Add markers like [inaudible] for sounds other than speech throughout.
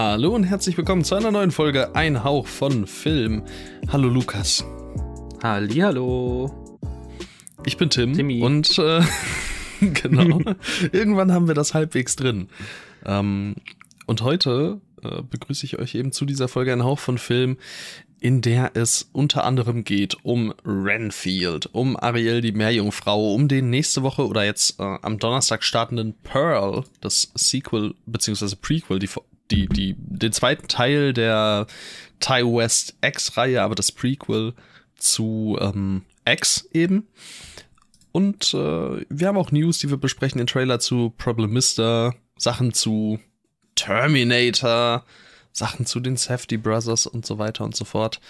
Hallo und herzlich willkommen zu einer neuen Folge Ein Hauch von Film. Hallo Lukas. Hallihallo. Ich bin Tim Timmy. und äh, [laughs] genau, [laughs] irgendwann haben wir das halbwegs drin. Ähm, und heute äh, begrüße ich euch eben zu dieser Folge Ein Hauch von Film, in der es unter anderem geht um Renfield, um Ariel die Meerjungfrau, um den nächste Woche oder jetzt äh, am Donnerstag startenden Pearl, das Sequel beziehungsweise Prequel, die, die, die, den zweiten Teil der Ty West X-Reihe, aber das Prequel zu ähm, X eben. Und äh, wir haben auch News, die wir besprechen, den Trailer zu Problemista, Sachen zu Terminator, Sachen zu den Safety Brothers und so weiter und so fort.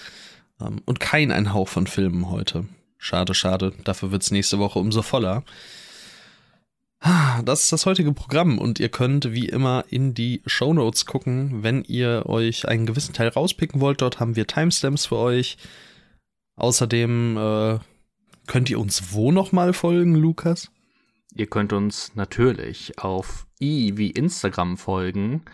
Ähm, und kein ein Hauch von Filmen heute. Schade, schade. Dafür wird's nächste Woche umso voller. Das ist das heutige Programm und ihr könnt wie immer in die Show Notes gucken, wenn ihr euch einen gewissen Teil rauspicken wollt. Dort haben wir Timestamps für euch. Außerdem äh, könnt ihr uns wo nochmal folgen, Lukas? Ihr könnt uns natürlich auf i wie Instagram folgen.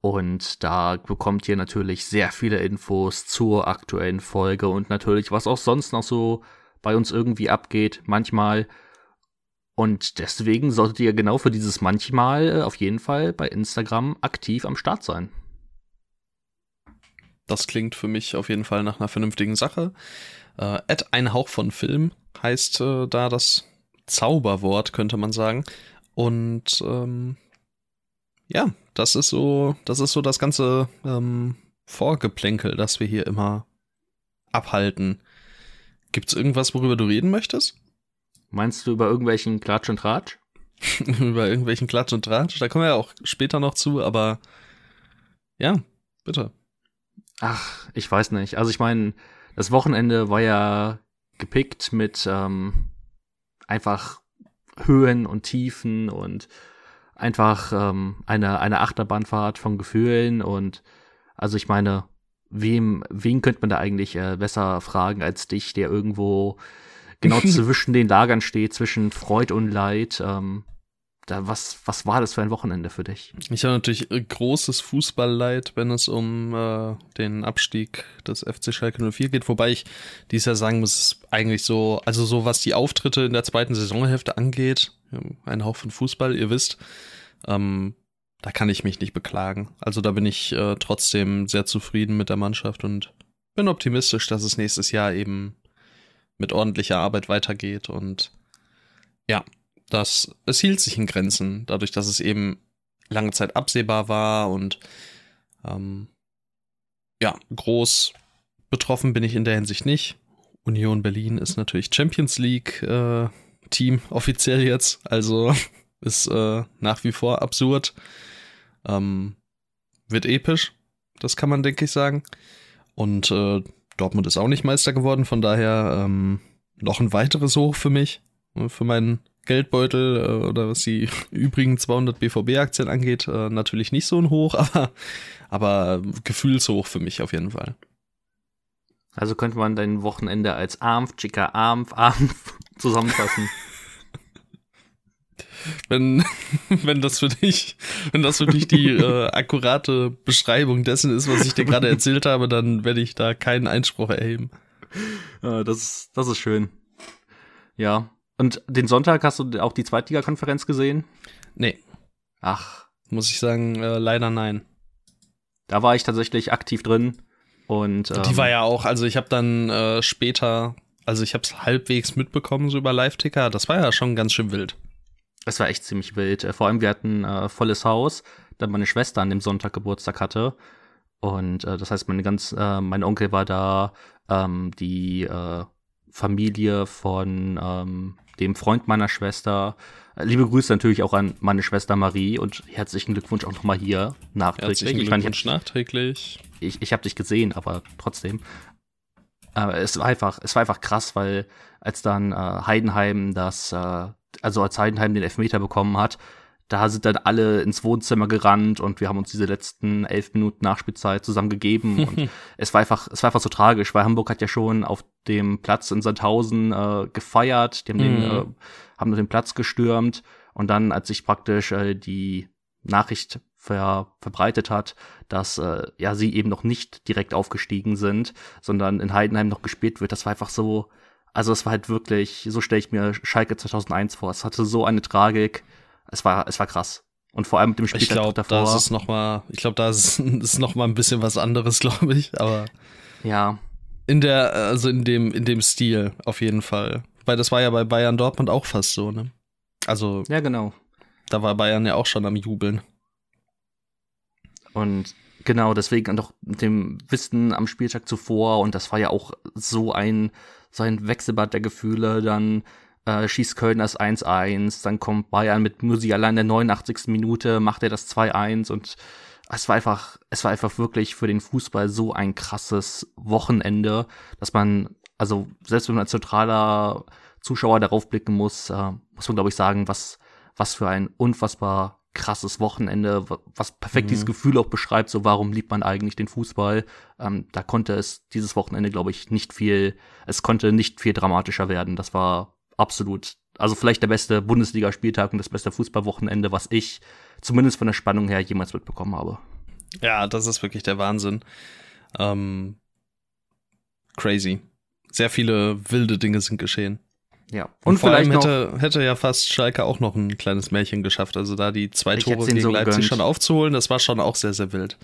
Und da bekommt ihr natürlich sehr viele Infos zur aktuellen Folge und natürlich, was auch sonst noch so bei uns irgendwie abgeht, manchmal. Und deswegen solltet ihr genau für dieses manchmal äh, auf jeden Fall bei Instagram aktiv am Start sein. Das klingt für mich auf jeden Fall nach einer vernünftigen Sache. Äh, ein Hauch von Film heißt äh, da das Zauberwort, könnte man sagen. Und ähm, ja, das ist so, das ist so das ganze ähm, Vorgeplänkel, das wir hier immer abhalten. Gibt's irgendwas, worüber du reden möchtest? Meinst du über irgendwelchen Klatsch und Tratsch? [laughs] Über irgendwelchen Klatsch und Tratsch? Da kommen wir ja auch später noch zu, aber ja, bitte. Ach, ich weiß nicht. Also ich meine, das Wochenende war ja gepickt mit ähm, einfach Höhen und Tiefen und einfach ähm, eine, eine Achterbahnfahrt von Gefühlen und also ich meine, wem, wen könnte man da eigentlich äh, besser fragen als dich, der irgendwo genau [laughs] zwischen den Lagern steht, zwischen Freud und Leid. Ähm, da, was, was war das für ein Wochenende für dich? Ich habe natürlich äh, großes Fußballleid, wenn es um äh, den Abstieg des FC Schalke 04 geht, wobei ich dies Jahr sagen muss, es ist eigentlich so, also so was die Auftritte in der zweiten Saisonhälfte angeht, ein Hauch von Fußball, ihr wisst, ähm, da kann ich mich nicht beklagen. Also da bin ich äh, trotzdem sehr zufrieden mit der Mannschaft und bin optimistisch, dass es nächstes Jahr eben mit ordentlicher Arbeit weitergeht und ja, das, es hielt sich in Grenzen, dadurch, dass es eben lange Zeit absehbar war und ähm, ja, groß betroffen bin ich in der Hinsicht nicht. Union Berlin ist natürlich Champions League äh, Team offiziell jetzt, also [laughs] ist äh, nach wie vor absurd. Ähm, wird episch, das kann man, denke ich, sagen. Und äh, Dortmund ist auch nicht Meister geworden, von daher ähm, noch ein weiteres Hoch für mich, äh, für meinen Geldbeutel äh, oder was die [laughs] übrigen 200 BVB-Aktien angeht, äh, natürlich nicht so ein Hoch, [laughs] aber, aber Gefühlshoch für mich auf jeden Fall. Also könnte man dein Wochenende als Armf, Chica, Armf, Armf [laughs] zusammenfassen. Wenn, [laughs] wenn das für dich, wenn das für dich die äh, akkurate Beschreibung dessen ist, was ich dir gerade erzählt habe, dann werde ich da keinen Einspruch erheben. Ja, das, das ist schön. Ja. Und den Sonntag hast du auch die Zweitliga-Konferenz gesehen? Nee, Ach, muss ich sagen, äh, leider nein. da war ich tatsächlich aktiv drin. Und ähm, Die war ja auch, also ich habe dann äh, später, also ich habe es halbwegs mitbekommen, so über Live-Ticker, das war ja schon ganz schön wild. Es war echt ziemlich wild. Äh, Vor allem, wir hatten äh, volles Haus, da meine Schwester an dem Sonntag Geburtstag hatte. Und äh, das heißt, meine ganz, äh, mein Onkel war da, ähm, die äh, Familie von ähm, dem Freund meiner Schwester. Äh, Liebe Grüße natürlich auch an meine Schwester Marie und herzlichen Glückwunsch auch nochmal hier nachträglich. Herzlichen ich meine, ich Glückwunsch nachträglich. ich, ich habe dich gesehen, aber trotzdem. Aber es war einfach, es war einfach krass, weil als dann äh, Heidenheim das, äh, also als Heidenheim den Elfmeter bekommen hat, da sind dann alle ins Wohnzimmer gerannt und wir haben uns diese letzten elf Minuten Nachspielzeit zusammen gegeben. und [laughs] es war einfach, es war einfach so tragisch, weil Hamburg hat ja schon auf dem Platz in Sandhausen äh, gefeiert, die haben, den, Mhm. äh, haben den Platz gestürmt und dann, als ich praktisch äh, die Nachricht ver verbreitet hat, dass äh, ja sie eben noch nicht direkt aufgestiegen sind, sondern in Heidenheim noch gespielt wird. Das war einfach so, also es war halt wirklich, so stelle ich mir Schalke 2001 vor. Es hatte so eine Tragik. Es war, es war krass. Und vor allem mit dem Spiel ich glaub, davor. Da ist es noch mal, ich glaube, da ist, [laughs] es noch mal ein bisschen was anderes, [laughs] glaube ich. Aber ja, in der, also in dem, in dem Stil auf jeden Fall. Weil das war ja bei Bayern Dortmund auch fast so, ne? Also. Ja, genau. Da war Bayern ja auch schon am Jubeln. Und genau, deswegen doch mit dem Wissen am Spieltag zuvor und das war ja auch so ein, so ein Wechselbad der Gefühle, dann äh, schießt Köln das 1-1, dann kommt Bayern mit Musiala in der 89. Minute, macht er das 2-1 und es war einfach, es war einfach wirklich für den Fußball so ein krasses Wochenende, dass man, also selbst wenn man als neutraler Zuschauer darauf blicken muss, äh, muss man glaube ich sagen, was, was für ein unfassbar krasses Wochenende, was perfekt mhm. dieses Gefühl auch beschreibt, so warum liebt man eigentlich den Fußball. Ähm, da konnte es dieses Wochenende, glaube ich, nicht viel, es konnte nicht viel dramatischer werden. Das war absolut, also vielleicht der beste Bundesligaspieltag und das beste Fußballwochenende, was ich zumindest von der Spannung her jemals mitbekommen habe. Ja, das ist wirklich der Wahnsinn. Ähm, crazy. Sehr viele wilde Dinge sind geschehen. Ja. Und, und vielleicht hätte, hätte ja fast Schalke auch noch ein kleines Märchen geschafft. Also da die zwei Tore gegen so Leipzig gegönnt. schon aufzuholen, das war schon auch sehr, sehr wild.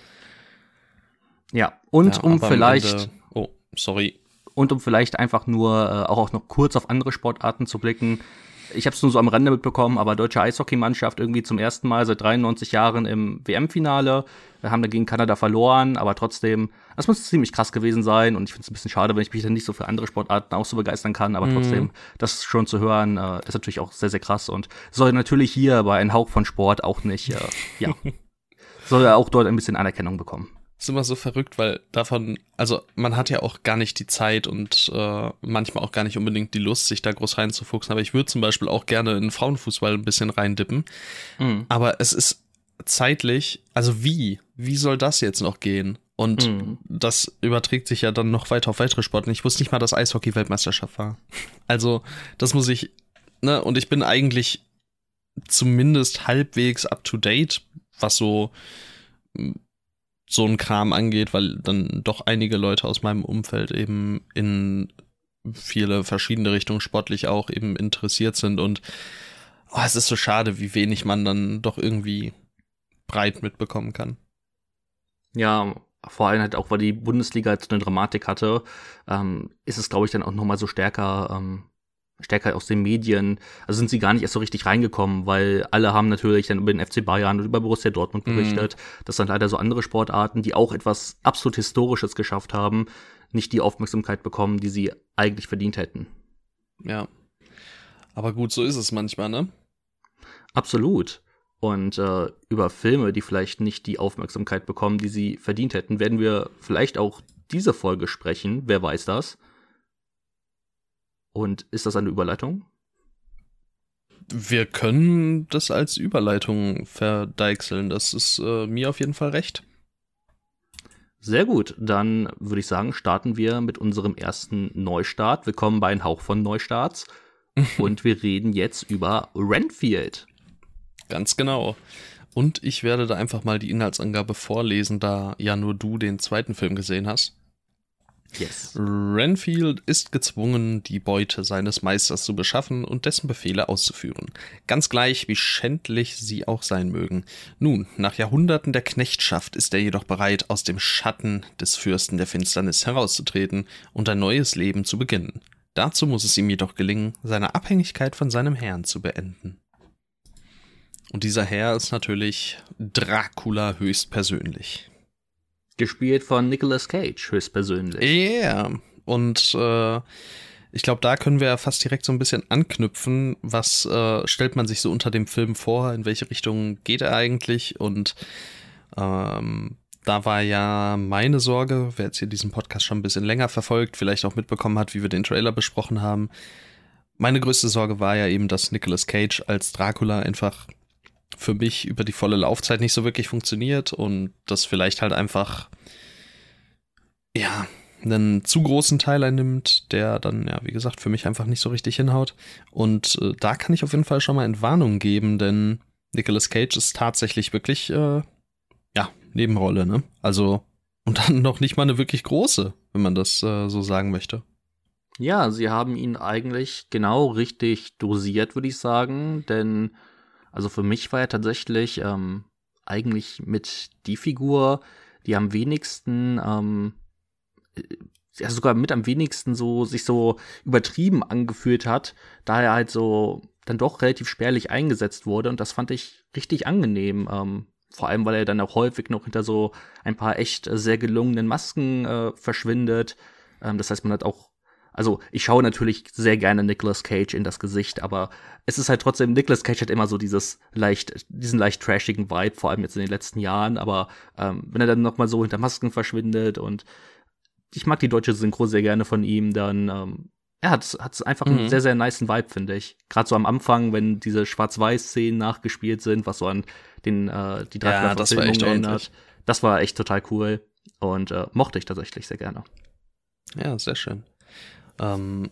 Ja, und ja, um vielleicht. Ende, oh, sorry. Und um vielleicht einfach nur äh, auch noch kurz auf andere Sportarten zu blicken ich habe es nur so am Rande mitbekommen, aber deutsche Eishockeymannschaft irgendwie zum ersten Mal seit 93 Jahren im WM-Finale. Wir haben dagegen Kanada verloren, aber trotzdem, das muss ziemlich krass gewesen sein und ich finde es ein bisschen schade, wenn ich mich dann nicht so für andere Sportarten auch so begeistern kann, aber mhm. trotzdem, das schon zu hören, äh, ist natürlich auch sehr, sehr krass und soll natürlich hier bei einem Hauch von Sport auch nicht, äh, ja, [laughs] soll ja auch dort ein bisschen Anerkennung bekommen ist immer so verrückt, weil davon, also man hat ja auch gar nicht die Zeit und äh, manchmal auch gar nicht unbedingt die Lust, sich da groß reinzufuchsen. Aber ich würde zum Beispiel auch gerne in Frauenfußball ein bisschen reindippen. Mhm. Aber es ist zeitlich, also wie? Wie soll das jetzt noch gehen? Und mhm. das überträgt sich ja dann noch weiter auf weitere Sporten. Ich wusste nicht mal, dass Eishockey-Weltmeisterschaft war. Also, das muss ich, ne, und ich bin eigentlich zumindest halbwegs up to date, was so so ein Kram angeht, weil dann doch einige Leute aus meinem Umfeld eben in viele verschiedene Richtungen sportlich auch eben interessiert sind und oh, es ist so schade, wie wenig man dann doch irgendwie breit mitbekommen kann. Ja, vor allem halt auch, weil die Bundesliga jetzt eine Dramatik hatte, ähm, ist es, glaube ich, dann auch nochmal so stärker ähm, stärker aus den Medien, also sind sie gar nicht erst so richtig reingekommen, weil alle haben natürlich dann über den FC Bayern und über Borussia Dortmund mhm. berichtet. Mm. Das sind leider so andere Sportarten, die auch etwas absolut Historisches geschafft haben, nicht die Aufmerksamkeit bekommen, die sie eigentlich verdient hätten. Ja. Aber gut, so ist es manchmal, ne? Absolut. Und äh, über Filme, die vielleicht nicht die Aufmerksamkeit bekommen, die sie verdient hätten, werden wir vielleicht auch diese Folge sprechen. Wer weiß das? Und ist das eine Überleitung? Wir können das als Überleitung verdeichseln. Das ist äh, mir auf jeden Fall recht. Sehr gut, dann würde ich sagen, starten wir mit unserem ersten Neustart. Willkommen bei Ein Hauch von Neustarts. [laughs] Und wir reden jetzt über Renfield. Ganz genau. Und ich werde da einfach mal die Inhaltsangabe vorlesen, da ja nur du den zweiten Film gesehen hast. Yes. Renfield ist gezwungen, die Beute seines Meisters zu beschaffen und dessen Befehle auszuführen. Ganz gleich, wie schändlich sie auch sein mögen. Nun, nach Jahrhunderten der Knechtschaft ist er jedoch bereit, aus dem Schatten des Fürsten der Finsternis herauszutreten und ein neues Leben zu beginnen. Dazu muss es ihm jedoch gelingen, seine Abhängigkeit von seinem Herrn zu beenden. Und dieser Herr ist natürlich Dracula höchstpersönlich. Gespielt von Nicolas Cage höchstpersönlich. Ja, yeah. und äh, ich glaube, da können wir fast direkt so ein bisschen anknüpfen. Was äh, stellt man sich so unter dem Film vor? In welche Richtung geht er eigentlich? Und ähm, da war ja meine Sorge, wer jetzt hier diesen Podcast schon ein bisschen länger verfolgt, vielleicht auch mitbekommen hat, wie wir den Trailer besprochen haben. Meine größte Sorge war ja eben, dass Nicolas Cage als Dracula einfach für mich über die volle Laufzeit nicht so wirklich funktioniert und das vielleicht halt einfach, ja, einen zu großen Teil einnimmt, der dann, ja, wie gesagt, für mich einfach nicht so richtig hinhaut. Und äh, da kann ich auf jeden Fall schon mal Entwarnung geben, denn Nicolas Cage ist tatsächlich wirklich äh, Nebenrolle, ne? Also, und dann noch nicht mal eine wirklich große, wenn man das äh, so sagen möchte. Ja, sie haben ihn eigentlich genau richtig dosiert, würde ich sagen. Denn, also für mich war er tatsächlich ähm, eigentlich mit die Figur, die am wenigsten, ähm, ja sogar mit am wenigsten so sich so übertrieben angefühlt hat, da er halt so dann doch relativ spärlich eingesetzt wurde und das fand ich richtig angenehm. Ähm, vor allem, weil er dann auch häufig noch hinter so ein paar echt sehr gelungenen Masken äh, verschwindet. Ähm, das heißt, man hat auch also ich schaue natürlich sehr gerne Nicolas Cage in das Gesicht, aber es ist halt trotzdem, Nicolas Cage hat immer so dieses leicht, diesen leicht trashigen Vibe, vor allem jetzt in den letzten Jahren, aber ähm, wenn er dann noch mal so hinter Masken verschwindet und ich mag die deutsche Synchro sehr gerne von ihm, dann ähm, er hat es einfach mhm. einen sehr, sehr niceen Vibe, finde ich. Gerade so am Anfang, wenn diese Schwarz-Weiß-Szenen nachgespielt sind, was so an den, äh, die drei ja, das war echt erinnert. Das war echt total cool und äh, mochte ich tatsächlich sehr gerne. Ja, sehr schön. Ähm,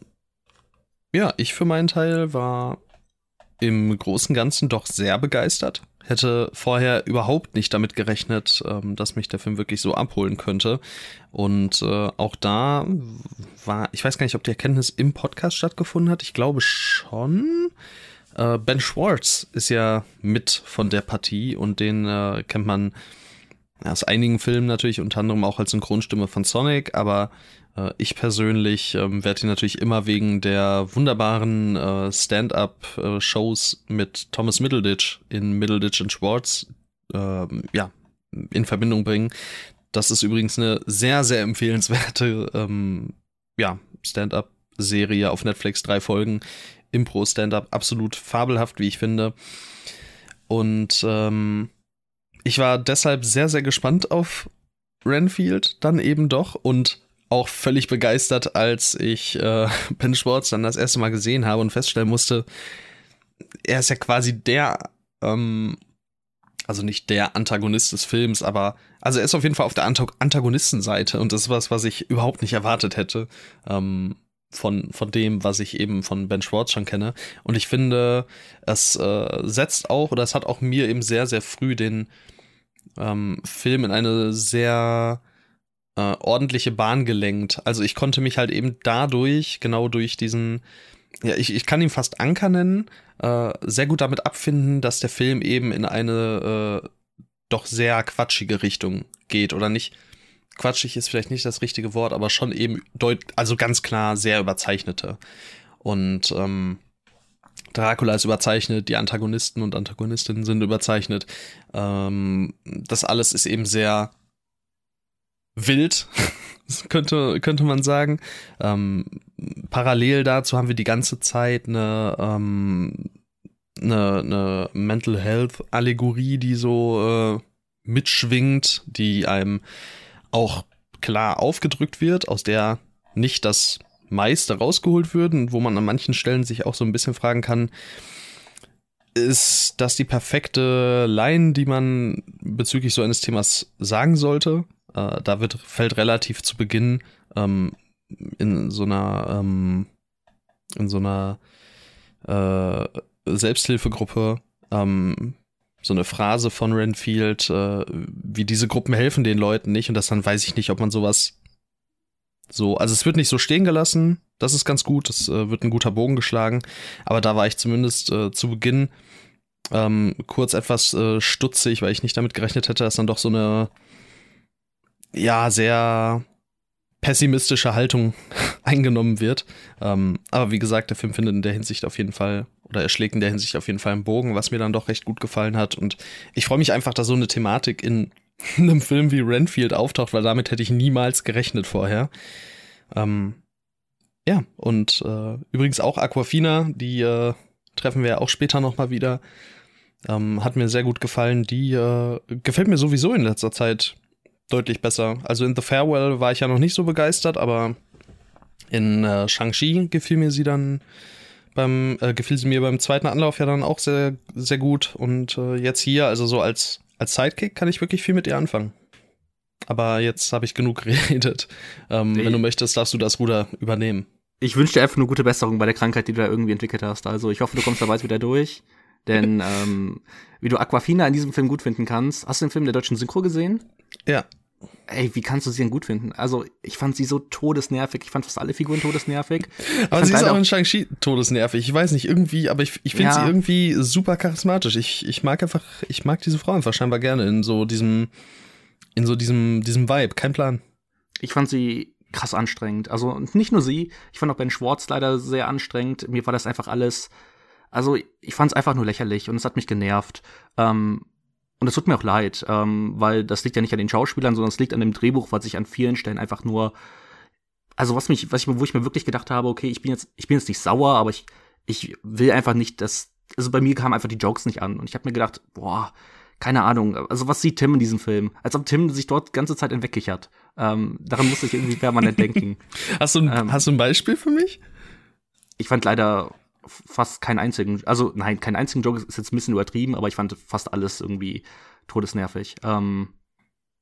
ja, ich für meinen Teil war im Großen und Ganzen doch sehr begeistert. Hätte vorher überhaupt nicht damit gerechnet, ähm, dass mich der Film wirklich so abholen könnte. Und äh, auch da war, ich weiß gar nicht, ob die Erkenntnis im Podcast stattgefunden hat. Ich glaube schon. Äh, ben Schwartz ist ja mit von der Partie und den äh, kennt man aus einigen Filmen natürlich, unter anderem auch als Synchronstimme von Sonic, aber ich persönlich ähm, werde ihn natürlich immer wegen der wunderbaren äh, Stand-up-Shows mit Thomas Middleditch in Middleditch und Schwartz ähm, ja, in Verbindung bringen. Das ist übrigens eine sehr, sehr empfehlenswerte ähm, ja, Stand-up-Serie auf Netflix, drei Folgen. Impro-Stand-up, absolut fabelhaft, wie ich finde. Und ähm, ich war deshalb sehr, sehr gespannt auf Renfield dann eben doch und auch völlig begeistert, als ich äh, [laughs] Ben Schwartz dann das erste Mal gesehen habe und feststellen musste, er ist ja quasi der, ähm, also nicht der Antagonist des Films, aber also er ist auf jeden Fall auf der Ant Antagonistenseite und das ist was, was ich überhaupt nicht erwartet hätte. Ähm, von, von dem, was ich eben von Ben Schwartz schon kenne. Und ich finde, es äh, setzt auch, oder es hat auch mir eben sehr, sehr früh den ähm, Film in eine sehr äh, ordentliche Bahn gelenkt. Also ich konnte mich halt eben dadurch, genau durch diesen, ja, ich, ich kann ihn fast Anker nennen, äh, sehr gut damit abfinden, dass der Film eben in eine äh, doch sehr quatschige Richtung geht oder nicht. Quatschig ist vielleicht nicht das richtige Wort, aber schon eben deut also ganz klar sehr überzeichnete. Und ähm, Dracula ist überzeichnet, die Antagonisten und Antagonistinnen sind überzeichnet. Ähm, das alles ist eben sehr wild, [laughs] könnte, könnte man sagen. Ähm, parallel dazu haben wir die ganze Zeit eine, ähm, eine, eine Mental Health Allegorie, die so äh, mitschwingt, die einem auch klar aufgedrückt wird, aus der nicht das meiste rausgeholt wird und wo man an manchen Stellen sich auch so ein bisschen fragen kann, ist das die perfekte Line, die man bezüglich so eines Themas sagen sollte? Äh, da wird, fällt relativ zu Beginn ähm, in so einer, ähm, in so einer äh, Selbsthilfegruppe ähm, so eine Phrase von Renfield, äh, wie diese Gruppen helfen den Leuten nicht und das dann weiß ich nicht, ob man sowas so, also es wird nicht so stehen gelassen, das ist ganz gut, es äh, wird ein guter Bogen geschlagen, aber da war ich zumindest äh, zu Beginn ähm, kurz etwas äh, stutzig, weil ich nicht damit gerechnet hätte, dass dann doch so eine ja, sehr pessimistische Haltung [laughs] eingenommen wird. Ähm, aber wie gesagt, der Film findet in der Hinsicht auf jeden Fall, oder er schlägt in der Hinsicht auf jeden Fall einen Bogen, was mir dann doch recht gut gefallen hat. Und ich freue mich einfach, dass so eine Thematik in [laughs] einem Film wie Renfield auftaucht, weil damit hätte ich niemals gerechnet vorher. Ähm, ja, und äh, übrigens auch Aquafina, die äh, treffen wir auch später nochmal wieder. Ähm, hat mir sehr gut gefallen. Die äh, gefällt mir sowieso in letzter Zeit deutlich besser. Also in The Farewell war ich ja noch nicht so begeistert, aber in äh, Shang-Chi gefiel mir sie dann beim, äh, gefiel sie mir beim zweiten Anlauf ja dann auch sehr, sehr gut. Und äh, jetzt hier, also so als, als Sidekick, kann ich wirklich viel mit ihr anfangen. Aber jetzt habe ich genug [laughs] geredet. Ähm, nee. Wenn du möchtest, darfst du das Ruder übernehmen. Ich wünsche dir einfach eine gute Besserung bei der Krankheit, die du da irgendwie entwickelt hast. Also ich hoffe, du kommst da bald wieder durch. Denn [laughs] ähm, wie du Aquafina in diesem Film gut finden kannst, hast du den Film der deutschen Synchro gesehen? Ja. Ey, wie kannst du sie denn gut finden? Also, ich fand sie so todesnervig. Ich fand fast alle Figuren todesnervig. [laughs] Aber sie ist auch in Shang-Chi todesnervig. Ich weiß nicht, irgendwie, aber ich, ich finde ja. sie irgendwie super charismatisch. Ich, ich mag einfach, ich mag diese Frau einfach scheinbar gerne in so diesem, in so diesem, diesem Vibe. Kein Plan. Ich fand sie krass anstrengend. Also, nicht nur sie. Ich fand auch Ben Schwartz leider sehr anstrengend. Mir war das einfach alles, also, ich fand es einfach nur lächerlich und es hat mich genervt. Ähm, und es tut mir auch leid, ähm, weil das liegt ja nicht an den Schauspielern, sondern es liegt an dem Drehbuch, was sich an vielen Stellen einfach nur, also was mich, was ich, wo ich mir wirklich gedacht habe, okay, ich bin jetzt, ich bin jetzt nicht sauer, aber ich, ich will einfach nicht, dass, also bei mir kamen einfach die Jokes nicht an und ich habe mir gedacht, boah, keine Ahnung, also was sieht Tim in diesem Film? Als ob Tim sich dort ganze Zeit entwegkichert. Ähm, daran musste ich irgendwie permanent denken. [laughs] Hast du, ein, ähm, hast du ein Beispiel für mich? Ich fand leider fast keinen einzigen, also nein, keinen einzigen Joke ist jetzt ein bisschen übertrieben, aber ich fand fast alles irgendwie todesnervig. Ähm,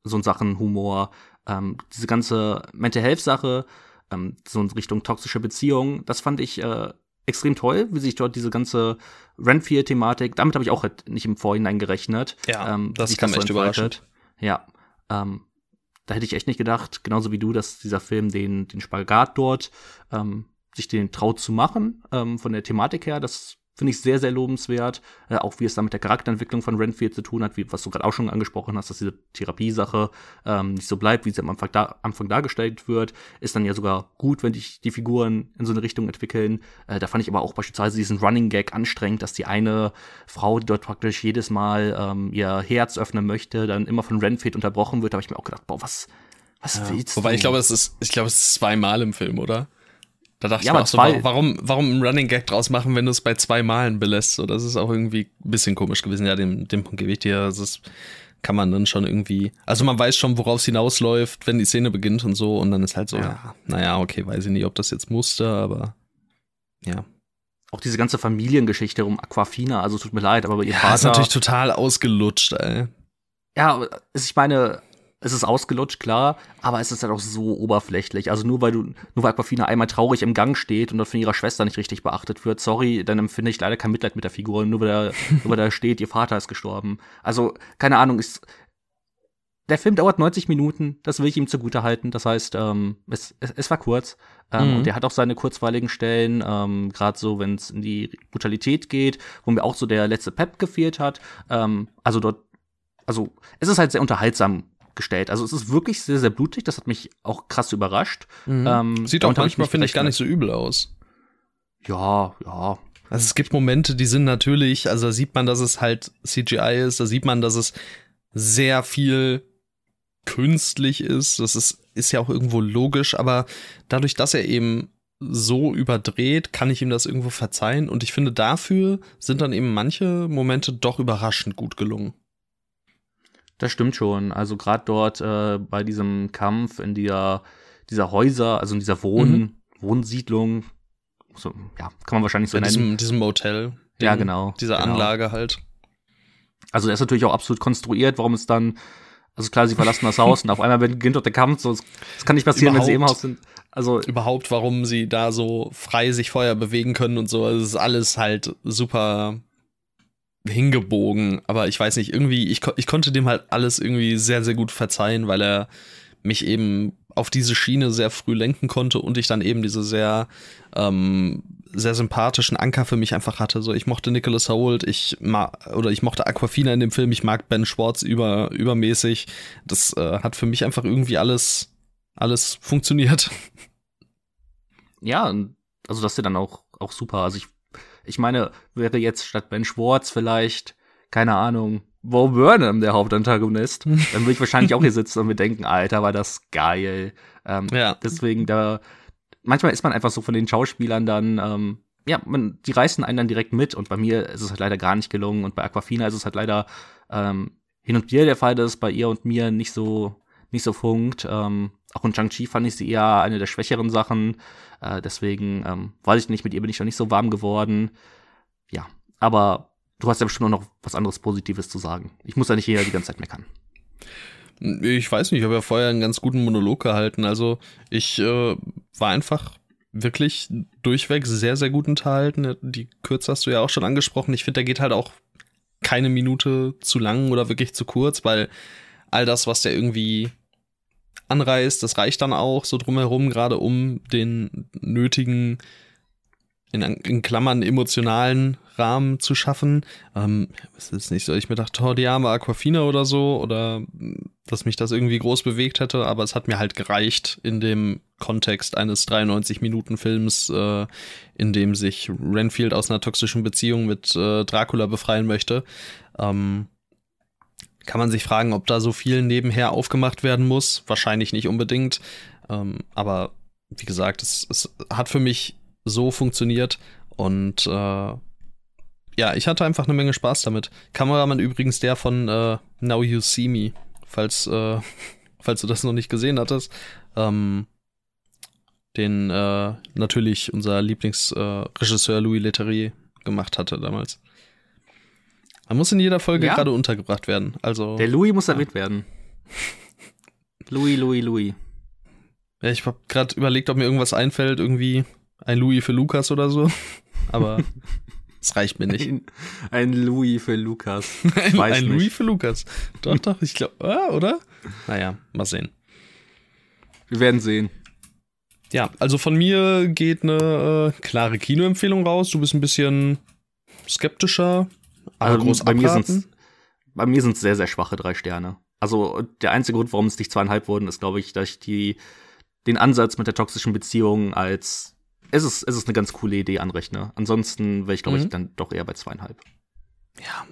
so in Sachen Humor, ähm, diese ganze Mental Health Sache, ähm, so in Richtung toxische Beziehungen, das fand ich äh, extrem toll, wie sich dort diese ganze Renfield-Thematik, damit habe ich auch halt nicht im Vorhinein gerechnet. Ja, ähm, das kam das so echt überraschend. Ja, ähm, da hätte ich echt nicht gedacht, genauso wie du, dass dieser Film den, den Spagat dort ähm, sich den traut zu machen, ähm, von der Thematik her. Das finde ich sehr, sehr lobenswert. Äh, auch wie es da mit der Charakterentwicklung von Renfield zu tun hat, wie was du gerade auch schon angesprochen hast, dass diese Therapiesache ähm, nicht so bleibt, wie sie am Anfang, da, Anfang dargestellt wird, ist dann ja sogar gut, wenn sich die Figuren in so eine Richtung entwickeln. Äh, da fand ich aber auch beispielsweise diesen Running Gag anstrengend, dass die eine Frau, die dort praktisch jedes Mal ähm, ihr Herz öffnen möchte, dann immer von Renfield unterbrochen wird. Da habe ich mir auch gedacht, boah, was, was ja. willst Wobei du? ich glaube, es ist, ich glaube, es ist zweimal im Film, oder? Da dachte ja, ich mir auch so, warum, warum einen Running Gag draus machen, wenn du es bei zwei Malen belässt? So, das ist auch irgendwie ein bisschen komisch gewesen. Ja, dem, dem Punkt gebe ich dir. Das ist, kann man dann schon irgendwie, also man weiß schon, worauf es hinausläuft, wenn die Szene beginnt und so. Und dann ist halt so, ja. naja, okay, weiß ich nicht, ob das jetzt musste, aber ja. Auch diese ganze Familiengeschichte um Aquafina, also tut mir leid, aber ihr ja, Vater. ist natürlich total ausgelutscht, ey. Ja, ich meine, es ist ausgelutscht, klar, aber es ist halt auch so oberflächlich. Also nur weil du, nur weil Aquafina einmal traurig im Gang steht und dort von ihrer Schwester nicht richtig beachtet wird, sorry, dann empfinde ich leider kein Mitleid mit der Figur, nur weil da, [laughs] nur weil da steht, ihr Vater ist gestorben. Also, keine Ahnung, ist, der Film dauert 90 Minuten, das will ich ihm zugute halten. Das heißt, ähm, es, es, es war kurz. Ähm, mhm. Und er hat auch seine kurzweiligen Stellen, ähm, gerade so, wenn es in die Brutalität geht, wo mir auch so der letzte Pep gefehlt hat. Ähm, also dort, also es ist halt sehr unterhaltsam gestellt. Also es ist wirklich sehr, sehr blutig. Das hat mich auch krass überrascht. Mhm. Ähm, Sieht auch manchmal, finde ich, gar nicht so übel aus. Ja, ja. Also es gibt Momente, die sind natürlich, also da sieht man, dass es halt CGI ist, da sieht man, dass es sehr viel künstlich ist. Das ist, ist ja auch irgendwo logisch, aber dadurch, dass er eben so überdreht, kann ich ihm das irgendwo verzeihen. Und ich finde, dafür sind dann eben manche Momente doch überraschend gut gelungen. Das stimmt schon. Also gerade dort äh, bei diesem Kampf in dieser, dieser Häuser, also in dieser Wohn mhm. Wohnsiedlung, so, ja, kann man wahrscheinlich so in nennen. Diesem, diesem Motel. Den, ja, genau. Dieser genau. Anlage halt. Also der ist natürlich auch absolut konstruiert, warum es dann, also klar, sie verlassen das Haus [laughs] und auf einmal beginnt dort der Kampf, so, das kann nicht passieren, wenn sie im Haus sind. Also überhaupt, warum sie da so frei sich vorher bewegen können und so, also es ist alles halt super hingebogen, aber ich weiß nicht, irgendwie, ich, ich konnte dem halt alles irgendwie sehr, sehr gut verzeihen, weil er mich eben auf diese Schiene sehr früh lenken konnte und ich dann eben diese sehr, ähm, sehr sympathischen Anker für mich einfach hatte. So, ich mochte Nicholas Holt, ich mag, oder ich mochte Aquafina in dem Film, ich mag Ben Schwartz über, übermäßig. Das äh, hat für mich einfach irgendwie alles, alles funktioniert. Ja, also das ist ja dann auch, auch super. Also ich ich meine, wäre jetzt statt Ben Schwartz vielleicht, keine Ahnung, Bo Burnham der Hauptantagonist, [laughs] dann würde ich wahrscheinlich auch hier sitzen und mir denken, Alter, war das geil. Ähm, ja. Deswegen da, manchmal ist man einfach so von den Schauspielern dann, ähm, ja, man, die reißen einen dann direkt mit und bei mir ist es halt leider gar nicht gelungen und bei Aquafina ist es halt leider ähm, hin und wieder der Fall, dass es bei ihr und mir nicht so nicht so funkt. Ähm, auch in Shang-Chi fand ich sie eher eine der schwächeren Sachen. Äh, deswegen ähm, weiß ich nicht, mit ihr bin ich noch nicht so warm geworden. Ja, aber du hast ja bestimmt noch was anderes Positives zu sagen. Ich muss ja nicht hier die ganze Zeit meckern. Ich weiß nicht, ich habe ja vorher einen ganz guten Monolog gehalten. Also ich äh, war einfach wirklich durchweg sehr, sehr gut unterhalten. Die Kürze hast du ja auch schon angesprochen. Ich finde, der geht halt auch keine Minute zu lang oder wirklich zu kurz, weil all das, was der irgendwie anreißt, das reicht dann auch so drumherum, gerade um den nötigen, in, in Klammern, emotionalen Rahmen zu schaffen. Ähm, es ist nicht so, ich mir dachte, oh, Aquafina oder so, oder dass mich das irgendwie groß bewegt hätte, aber es hat mir halt gereicht in dem Kontext eines 93-Minuten-Films, äh, in dem sich Renfield aus einer toxischen Beziehung mit äh, Dracula befreien möchte. Ähm, kann man sich fragen, ob da so viel nebenher aufgemacht werden muss. Wahrscheinlich nicht unbedingt. Ähm, aber wie gesagt, es, es hat für mich so funktioniert und äh, ja, ich hatte einfach eine Menge Spaß damit. Kameramann übrigens der von äh, Now You See Me, falls, äh, [laughs] falls du das noch nicht gesehen hattest. Ähm, den äh, natürlich unser Lieblingsregisseur äh, Louis Leterrier gemacht hatte damals. Er muss in jeder Folge ja? gerade untergebracht werden. Also, Der Louis muss erwähnt werden. Louis, Louis, Louis. Ja, ich habe gerade überlegt, ob mir irgendwas einfällt, irgendwie ein Louis für Lukas oder so. Aber [laughs] es reicht mir nicht. Ein, ein Louis für Lukas. [laughs] ein, ein Louis für Lukas. Doch, doch, ich glaube, ah, oder? Naja, mal sehen. Wir werden sehen. Ja, also von mir geht eine äh, klare Kinoempfehlung raus. Du bist ein bisschen skeptischer, aber also groß bei mir sind's, bei mir sind es sehr, sehr schwache drei Sterne. Also der einzige Grund, warum es nicht zweieinhalb wurden, ist, glaube ich, dass ich die, den Ansatz mit der toxischen Beziehung als es ist, es ist eine ganz coole Idee anrechne. Ansonsten wäre ich, glaube mhm. ich, dann doch eher bei zweieinhalb. Ja.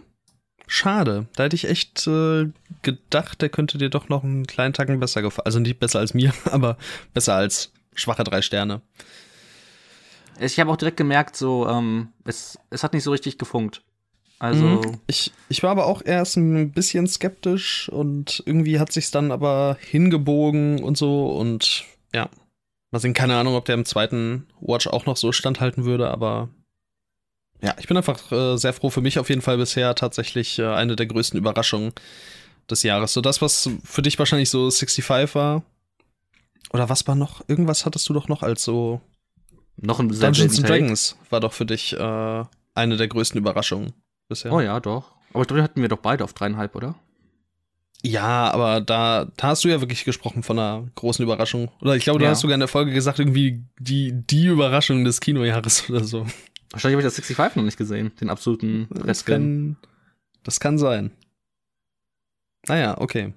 Schade. Da hätte ich echt äh, gedacht, der könnte dir doch noch einen kleinen Tacken besser gefallen. Also nicht besser als mir, [laughs] aber besser als schwache drei Sterne. Ich habe auch direkt gemerkt, so, ähm, es, es hat nicht so richtig gefunkt. Also. Mhm. Ich, ich war aber auch erst ein bisschen skeptisch und irgendwie hat sich's dann aber hingebogen und so und ja. Mal sehen, keine Ahnung, ob der im zweiten Watch auch noch so standhalten würde, aber ja, ich bin einfach äh, sehr froh für mich auf jeden Fall bisher tatsächlich äh, eine der größten Überraschungen des Jahres. So das, was für dich wahrscheinlich so 65 war. Oder was war noch? Irgendwas hattest du doch noch als so. Noch ein Dungeons Dragons war doch für dich äh, eine der größten Überraschungen bisher. Oh ja, doch. Aber ich glaube, hatten wir doch beide auf dreieinhalb, oder? Ja, aber da, da hast du ja wirklich gesprochen von einer großen Überraschung. Oder ich glaube, du ja. hast sogar in der Folge gesagt, irgendwie die, die Überraschung des Kinojahres [laughs] oder so. Wahrscheinlich habe ich das 65 noch nicht gesehen, den absoluten das kann, das kann sein. Naja, okay.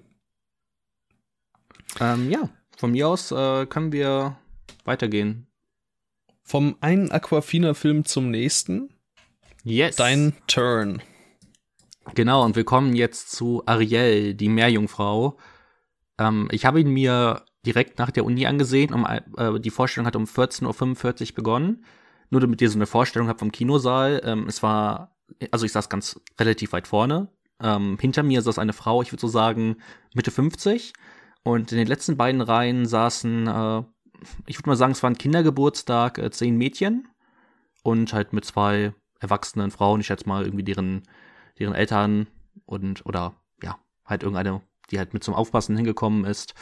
Ähm, ja, von mir aus äh, können wir weitergehen. Vom einen Aquafina-Film zum nächsten. Yes. Dein Turn. Genau, und wir kommen jetzt zu Ariel, die Meerjungfrau. Ähm, ich habe ihn mir direkt nach der Uni angesehen. Um, äh, die Vorstellung hat um 14.45 Uhr begonnen. Nur damit ihr so eine Vorstellung habt vom Kinosaal. Ähm, es war, also ich saß ganz relativ weit vorne. Ähm, hinter mir saß eine Frau, ich würde so sagen Mitte 50. Und in den letzten beiden Reihen saßen, äh, ich würde mal sagen, es war ein Kindergeburtstag, äh, zehn Mädchen. Und halt mit zwei erwachsenen Frauen, ich schätze mal irgendwie deren, deren Eltern und oder ja, halt irgendeine, die halt mit zum Aufpassen hingekommen ist.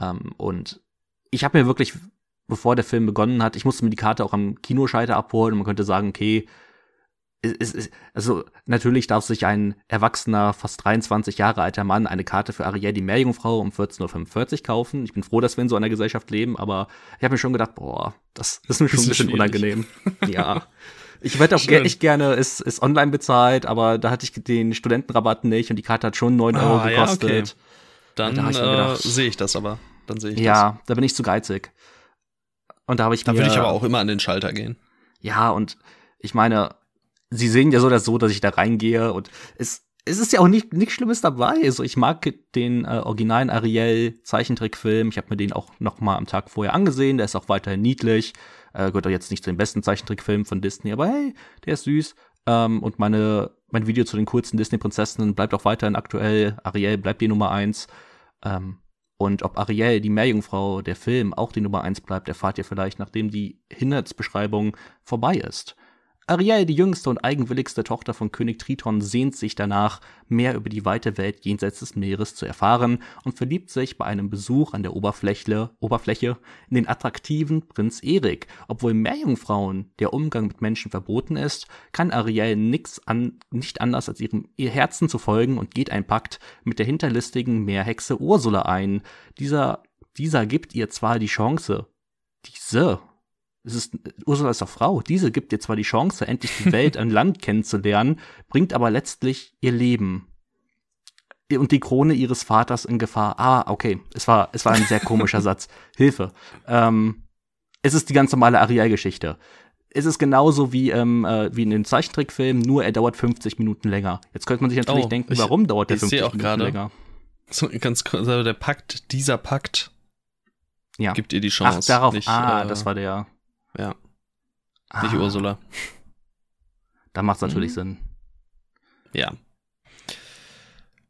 Ähm, und ich habe mir wirklich, bevor der Film begonnen hat, ich musste mir die Karte auch am Kinoschalter abholen und man könnte sagen, okay, es, es, also natürlich darf sich ein erwachsener, fast 23 Jahre alter Mann eine Karte für Ariel die Meerjungfrau um 14.45 Uhr kaufen. Ich bin froh, dass wir in so einer Gesellschaft leben, aber ich habe mir schon gedacht, boah, das, ist mir schon ein bisschen schwierig. unangenehm. [laughs] ja. Ich werde auch echt gerne, ist, ist online bezahlt, aber da hatte ich den Studentenrabatt nicht und die Karte hat schon 9 Euro ah, gekostet. Ja, okay. Dann da äh, sehe ich das aber. Dann sehe ich ja, das. da bin ich zu geizig. Und da habe ich Da würde ich aber auch immer an den Schalter gehen. Ja, und ich meine, sie sehen ja so oder so, dass ich da reingehe und es es ist ja auch nicht nichts Schlimmes dabei. Also ich mag den äh, originalen Ariel Zeichentrickfilm. Ich habe mir den auch noch mal am Tag vorher angesehen. Der ist auch weiterhin niedlich. Äh, gehört auch jetzt nicht zu den besten Zeichentrickfilmen von Disney, aber hey, der ist süß. Ähm, und meine, mein Video zu den kurzen Disney-Prinzessinnen bleibt auch weiterhin aktuell. Ariel bleibt die Nummer eins. Ähm, und ob Ariel, die Meerjungfrau, der Film, auch die Nummer eins bleibt, erfahrt ihr vielleicht, nachdem die Inhaltsbeschreibung vorbei ist. Ariel, die jüngste und eigenwilligste Tochter von König Triton, sehnt sich danach, mehr über die weite Welt jenseits des Meeres zu erfahren und verliebt sich bei einem Besuch an der Oberfläche, Oberfläche in den attraktiven Prinz Erik. Obwohl Meerjungfrauen der Umgang mit Menschen verboten ist, kann Ariel nix an, nicht anders als ihrem ihr Herzen zu folgen und geht ein Pakt mit der hinterlistigen Meerhexe Ursula ein. Dieser, dieser gibt ihr zwar die Chance, diese es ist, Ursula ist doch Frau. Diese gibt dir zwar die Chance, endlich die Welt [laughs] an Land kennenzulernen, bringt aber letztlich ihr Leben und die Krone ihres Vaters in Gefahr. Ah, okay. Es war, es war ein sehr komischer [laughs] Satz. Hilfe. Ähm, es ist die ganz normale Ariel-Geschichte. Es ist genauso wie, ähm, äh, wie in den Zeichentrickfilmen, nur er dauert 50 Minuten länger. Jetzt könnte man sich natürlich oh, denken, ich, warum dauert der 50 Minuten grade, länger? So ganz kurz, also der Pakt, dieser Pakt ja. gibt ihr die Chance. Ach, darauf, nicht, ah, äh, das war der. Ja. Ah. Nicht Ursula. Da macht es natürlich mhm. Sinn. Ja.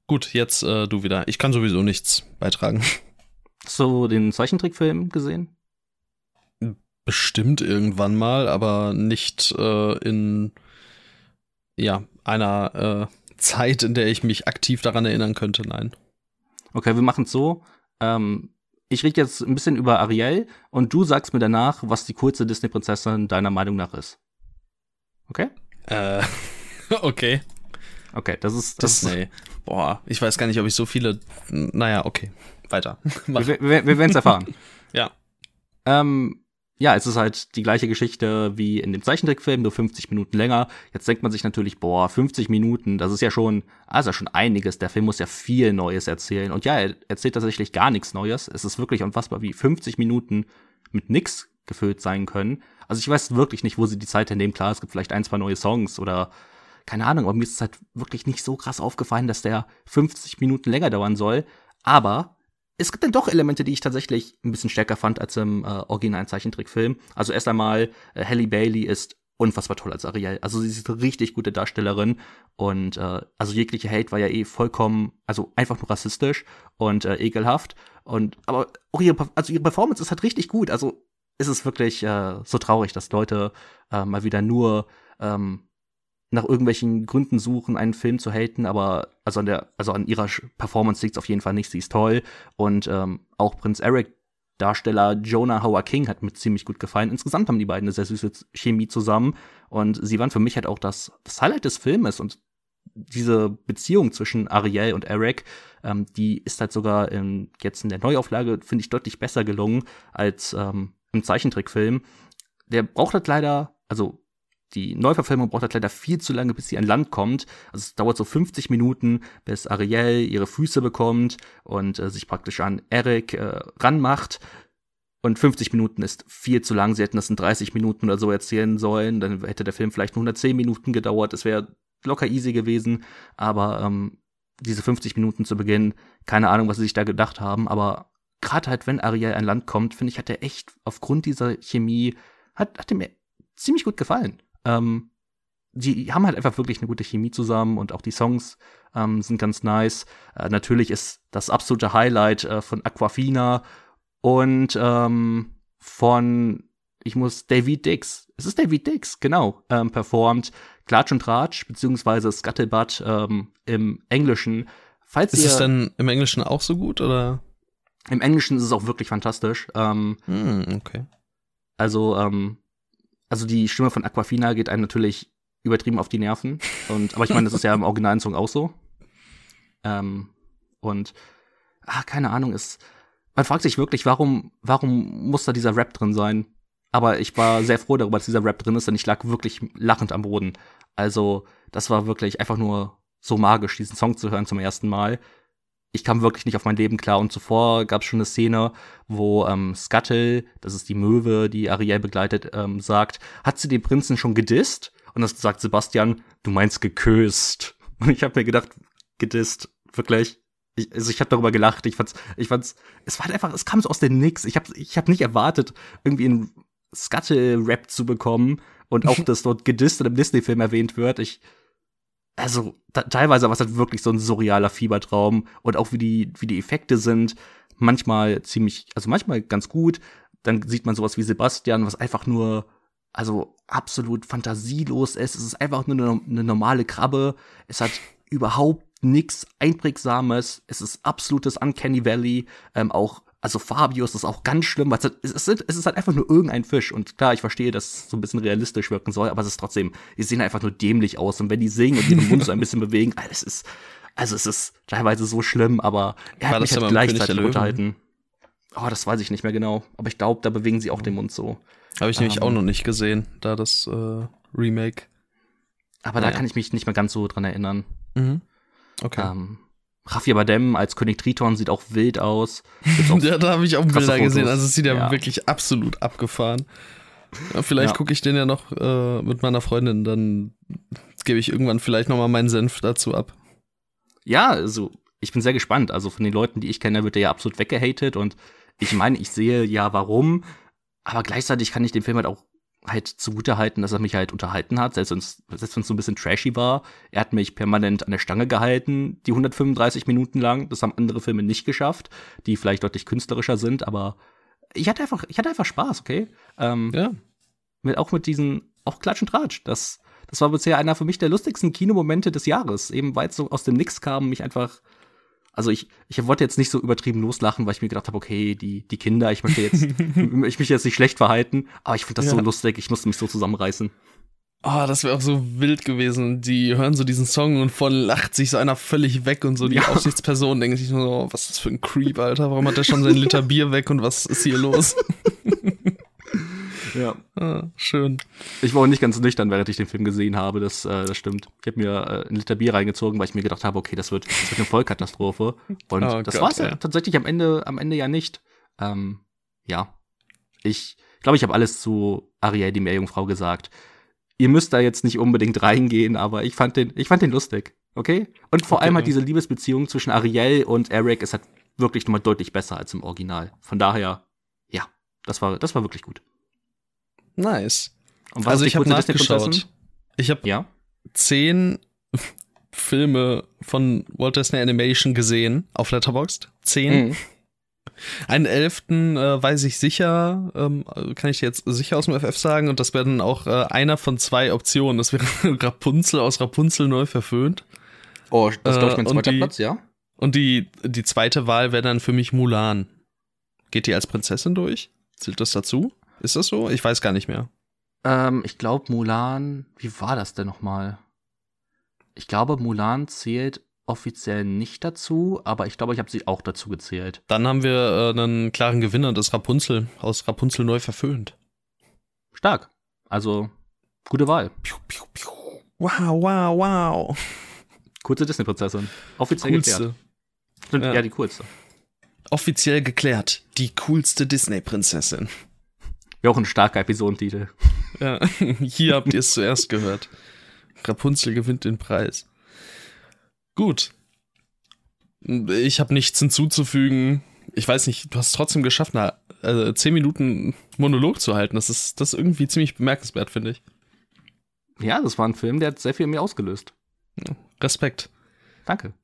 Gut, jetzt äh, du wieder. Ich kann sowieso nichts beitragen. [laughs] Hast du den Zeichentrickfilm gesehen? Bestimmt irgendwann mal, aber nicht äh, in ja, einer äh, Zeit, in der ich mich aktiv daran erinnern könnte, nein. Okay, wir machen es so. Ähm, ich rede jetzt ein bisschen über Ariel und du sagst mir danach, was die coolste Disney-Prinzessin deiner Meinung nach ist. Okay? Äh, [laughs] okay. Okay, das ist. Das, das nee. Boah, ich weiß gar nicht, ob ich so viele. Naja, okay. Weiter. [laughs] wir, wir, wir werden es erfahren. [laughs] ja. Ähm, ja, es ist halt die gleiche Geschichte wie in dem Zeichentrickfilm, nur 50 Minuten länger. Jetzt denkt man sich natürlich, boah, 50 Minuten, das ist ja schon, also schon einiges. Der Film muss ja viel Neues erzählen. Und ja, er erzählt tatsächlich gar nichts Neues. Es ist wirklich unfassbar, wie 50 Minuten mit nix gefüllt sein können. Also ich weiß wirklich nicht, wo sie die Zeit hernehmen. Klar, es gibt vielleicht ein, zwei neue Songs oder keine Ahnung, aber mir ist es halt wirklich nicht so krass aufgefallen, dass der 50 Minuten länger dauern soll. Aber es gibt dann doch Elemente, die ich tatsächlich ein bisschen stärker fand als im äh, originalen Zeichentrickfilm. Also erst einmal, äh, Halle Bailey ist unfassbar toll als Ariel. Also sie ist eine richtig gute Darstellerin und äh, also jegliche Hate war ja eh vollkommen, also einfach nur rassistisch und äh, ekelhaft. Und aber auch ihre, also ihre Performance ist halt richtig gut. Also ist es wirklich äh, so traurig, dass Leute äh, mal wieder nur ähm, nach irgendwelchen Gründen suchen, einen Film zu haten, aber also an der, also an ihrer Performance liegt es auf jeden Fall nicht. Sie ist toll. Und ähm, auch Prinz Eric, Darsteller Jonah Howard King, hat mir ziemlich gut gefallen. Insgesamt haben die beiden eine sehr süße Chemie zusammen. Und sie waren für mich halt auch das, das Highlight des Filmes. Und diese Beziehung zwischen Ariel und Eric, ähm, die ist halt sogar in, jetzt in der Neuauflage, finde ich, deutlich besser gelungen als ähm, im Zeichentrickfilm. Der braucht halt leider, also die Neuverfilmung braucht halt leider viel zu lange, bis sie an Land kommt. Also es dauert so 50 Minuten, bis Ariel ihre Füße bekommt und äh, sich praktisch an Eric äh, ranmacht. Und 50 Minuten ist viel zu lang. Sie hätten das in 30 Minuten oder so erzählen sollen. Dann hätte der Film vielleicht nur 110 Minuten gedauert. Es wäre locker easy gewesen. Aber ähm, diese 50 Minuten zu Beginn, keine Ahnung, was sie sich da gedacht haben. Aber gerade halt, wenn Ariel an Land kommt, finde ich, hat er echt aufgrund dieser Chemie, hat, hat er mir ziemlich gut gefallen. Ähm, die haben halt einfach wirklich eine gute Chemie zusammen und auch die Songs ähm, sind ganz nice. Äh, natürlich ist das absolute Highlight äh, von Aquafina und ähm, von, ich muss, David Dix, es ist David Dix, genau, ähm, performt Klatsch und Tratsch, beziehungsweise Scuttlebutt ähm, im Englischen. Falls ist es denn im Englischen auch so gut, oder? Im Englischen ist es auch wirklich fantastisch. Ähm, mm, okay. Also, ähm, also die Stimme von Aquafina geht einem natürlich übertrieben auf die Nerven. Und, aber ich meine, das ist ja im originalen Song auch so. Ähm, und, ah, keine Ahnung, ist, man fragt sich wirklich, warum, warum muss da dieser Rap drin sein? Aber ich war sehr froh darüber, dass dieser Rap drin ist, denn ich lag wirklich lachend am Boden. Also, das war wirklich einfach nur so magisch, diesen Song zu hören zum ersten Mal ich kam wirklich nicht auf mein Leben klar. Und zuvor gab es schon eine Szene, wo ähm, Scuttle, das ist die Möwe, die Ariel begleitet, ähm, sagt, hat sie den Prinzen schon gedisst? Und das sagt Sebastian, du meinst geküsst. [laughs] Und ich habe mir gedacht, gedisst, wirklich. Ich, also ich habe darüber gelacht. Ich fand's, ich fand's, es war halt einfach, es kam so aus dem Nix. Ich habe, ich hab nicht erwartet, irgendwie einen Scuttle-Rap zu bekommen und auch, [laughs] dass dort gedisst in einem Disney-Film erwähnt wird. Ich, also teilweise war es halt wirklich so ein surrealer Fiebertraum und auch wie die, wie die Effekte sind, manchmal ziemlich, also manchmal ganz gut. Dann sieht man sowas wie Sebastian, was einfach nur also absolut fantasielos ist. Es ist einfach nur eine, eine normale Krabbe. Es hat überhaupt nichts Einprägsames. Es ist absolutes Uncanny Valley. Ähm, auch, also Fabius ist auch ganz schlimm, weil es, ist, es ist halt einfach nur irgendein Fisch. Und klar, ich verstehe, dass es so ein bisschen realistisch wirken soll, aber es ist trotzdem, die sehen einfach nur dämlich aus. Und wenn die singen und ihren Mund so ein bisschen bewegen, [laughs] es ist, also es ist teilweise so schlimm, aber er War hat mich halt gleichzeitig unterhalten. Oh, das weiß ich nicht mehr genau. Aber ich glaube, da bewegen sie auch den Mund so. Habe ich nämlich Ähm. auch noch nicht gesehen, da das äh, Remake. Aber da Naja. kann ich mich nicht mehr ganz so dran erinnern. Mhm. Okay. Ähm, Javier Badem als König Triton sieht auch wild aus. [laughs] Auch ja, da habe ich auch Bilder gesehen. Fotos. Also es sieht ja, Ja. wirklich absolut abgefahren. Ja, vielleicht gucke ich den ja noch äh, mit meiner Freundin, dann gebe ich irgendwann vielleicht noch mal meinen Senf dazu ab. Ja, also ich bin sehr gespannt. Also von den Leuten, die ich kenne, wird der ja absolut weggehatet und ich meine, ich sehe ja warum, aber gleichzeitig kann ich dem Film halt auch halt zugute halten, dass er mich halt unterhalten hat, selbst wenn es selbst wenn's so ein bisschen trashy war. Er hat mich permanent an der Stange gehalten, die 135 Minuten lang. Das haben andere Filme nicht geschafft, die vielleicht deutlich künstlerischer sind, aber ich hatte einfach, ich hatte einfach Spaß, okay? Ähm, Ja. mit, auch mit diesen, auch Klatsch und Tratsch. Das, das war bisher einer für mich der lustigsten Kinomomente des Jahres. Eben weil es so aus dem Nix kam, mich einfach. Also ich, ich wollte jetzt nicht so übertrieben loslachen, weil ich mir gedacht habe, okay, die, die Kinder, ich möchte jetzt, [laughs] ich mich jetzt nicht schlecht verhalten, aber ich finde das so Ja. lustig, ich musste mich so zusammenreißen. Oh, das wäre auch so wild gewesen. Die hören so diesen Song und voll lacht sich so einer völlig weg und so die Ja. Aufsichtsperson denken sich nur so, oh, was ist das für ein Creep, Alter? Warum hat der schon sein Liter Bier weg und was ist hier los? [laughs] Ja. Ah, schön. Ich war auch nicht ganz nüchtern, während ich den Film gesehen habe, das, äh, das stimmt. Ich habe mir äh, ein Liter Bier reingezogen, weil ich mir gedacht habe, okay, das wird, das wird eine Vollkatastrophe. Und Oh das war es ja ja. tatsächlich am Ende, am Ende ja nicht. Ähm, ja. Ich glaube, ich habe alles zu Ariel, die Meerjungfrau, gesagt. Ihr müsst da jetzt nicht unbedingt reingehen, aber ich fand den, ich fand den lustig. Okay? Und vor Okay, allem halt ja. diese Liebesbeziehung zwischen Ariel und Eric ist halt wirklich nochmal deutlich besser als im Original. Von daher, ja, das war, das war wirklich gut. Nice. Und Also ich habe nachgeschaut. Ich habe Ja. zehn [laughs] Filme von Walt Disney Animation gesehen auf Letterboxd. Zehn. Mhm. Einen elften äh, weiß ich sicher, ähm, kann ich jetzt sicher aus dem FF sagen, und das wäre dann auch äh, einer von zwei Optionen. Das wäre [laughs] Rapunzel aus Rapunzel neu verföhnt. Oh, das ist, glaube ich, mein Äh, und zweiter die- Platz, ja? Und die, die zweite Wahl wäre dann für mich Mulan. Geht die als Prinzessin durch? Zählt das dazu? Ist das so? Ich weiß gar nicht mehr. Ähm, ich glaube, Mulan, wie war das denn nochmal? Ich glaube, Mulan zählt offiziell nicht dazu, aber ich glaube, ich habe sie auch dazu gezählt. Dann haben wir äh, einen klaren Gewinner, das Rapunzel, aus Rapunzel neu verföhnt. Stark. Also, gute Wahl. Piu, piu, piu. Wow, wow, wow. Kurze Disney-Prinzessin. Offiziell geklärt. Coolste. Stimmt, Ja. ja. die coolste. Offiziell geklärt. Die coolste Disney-Prinzessin. Wäre auch ein starker Episodentitel. Ja, [laughs] hier habt ihr es zuerst gehört. Rapunzel gewinnt den Preis. Gut. Ich habe nichts hinzuzufügen. Ich weiß nicht, du hast es trotzdem geschafft, na, also zehn Minuten Monolog zu halten. Das ist, das ist irgendwie ziemlich bemerkenswert, finde ich. Ja, das war ein Film, der hat sehr viel in mir ausgelöst. Respekt. Danke.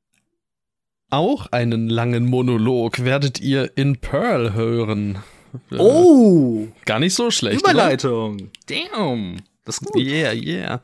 Auch einen langen Monolog werdet ihr in Pearl hören. Äh, Oh! Gar nicht so schlecht. oder? Überleitung. Damn. Das. Yeah, yeah.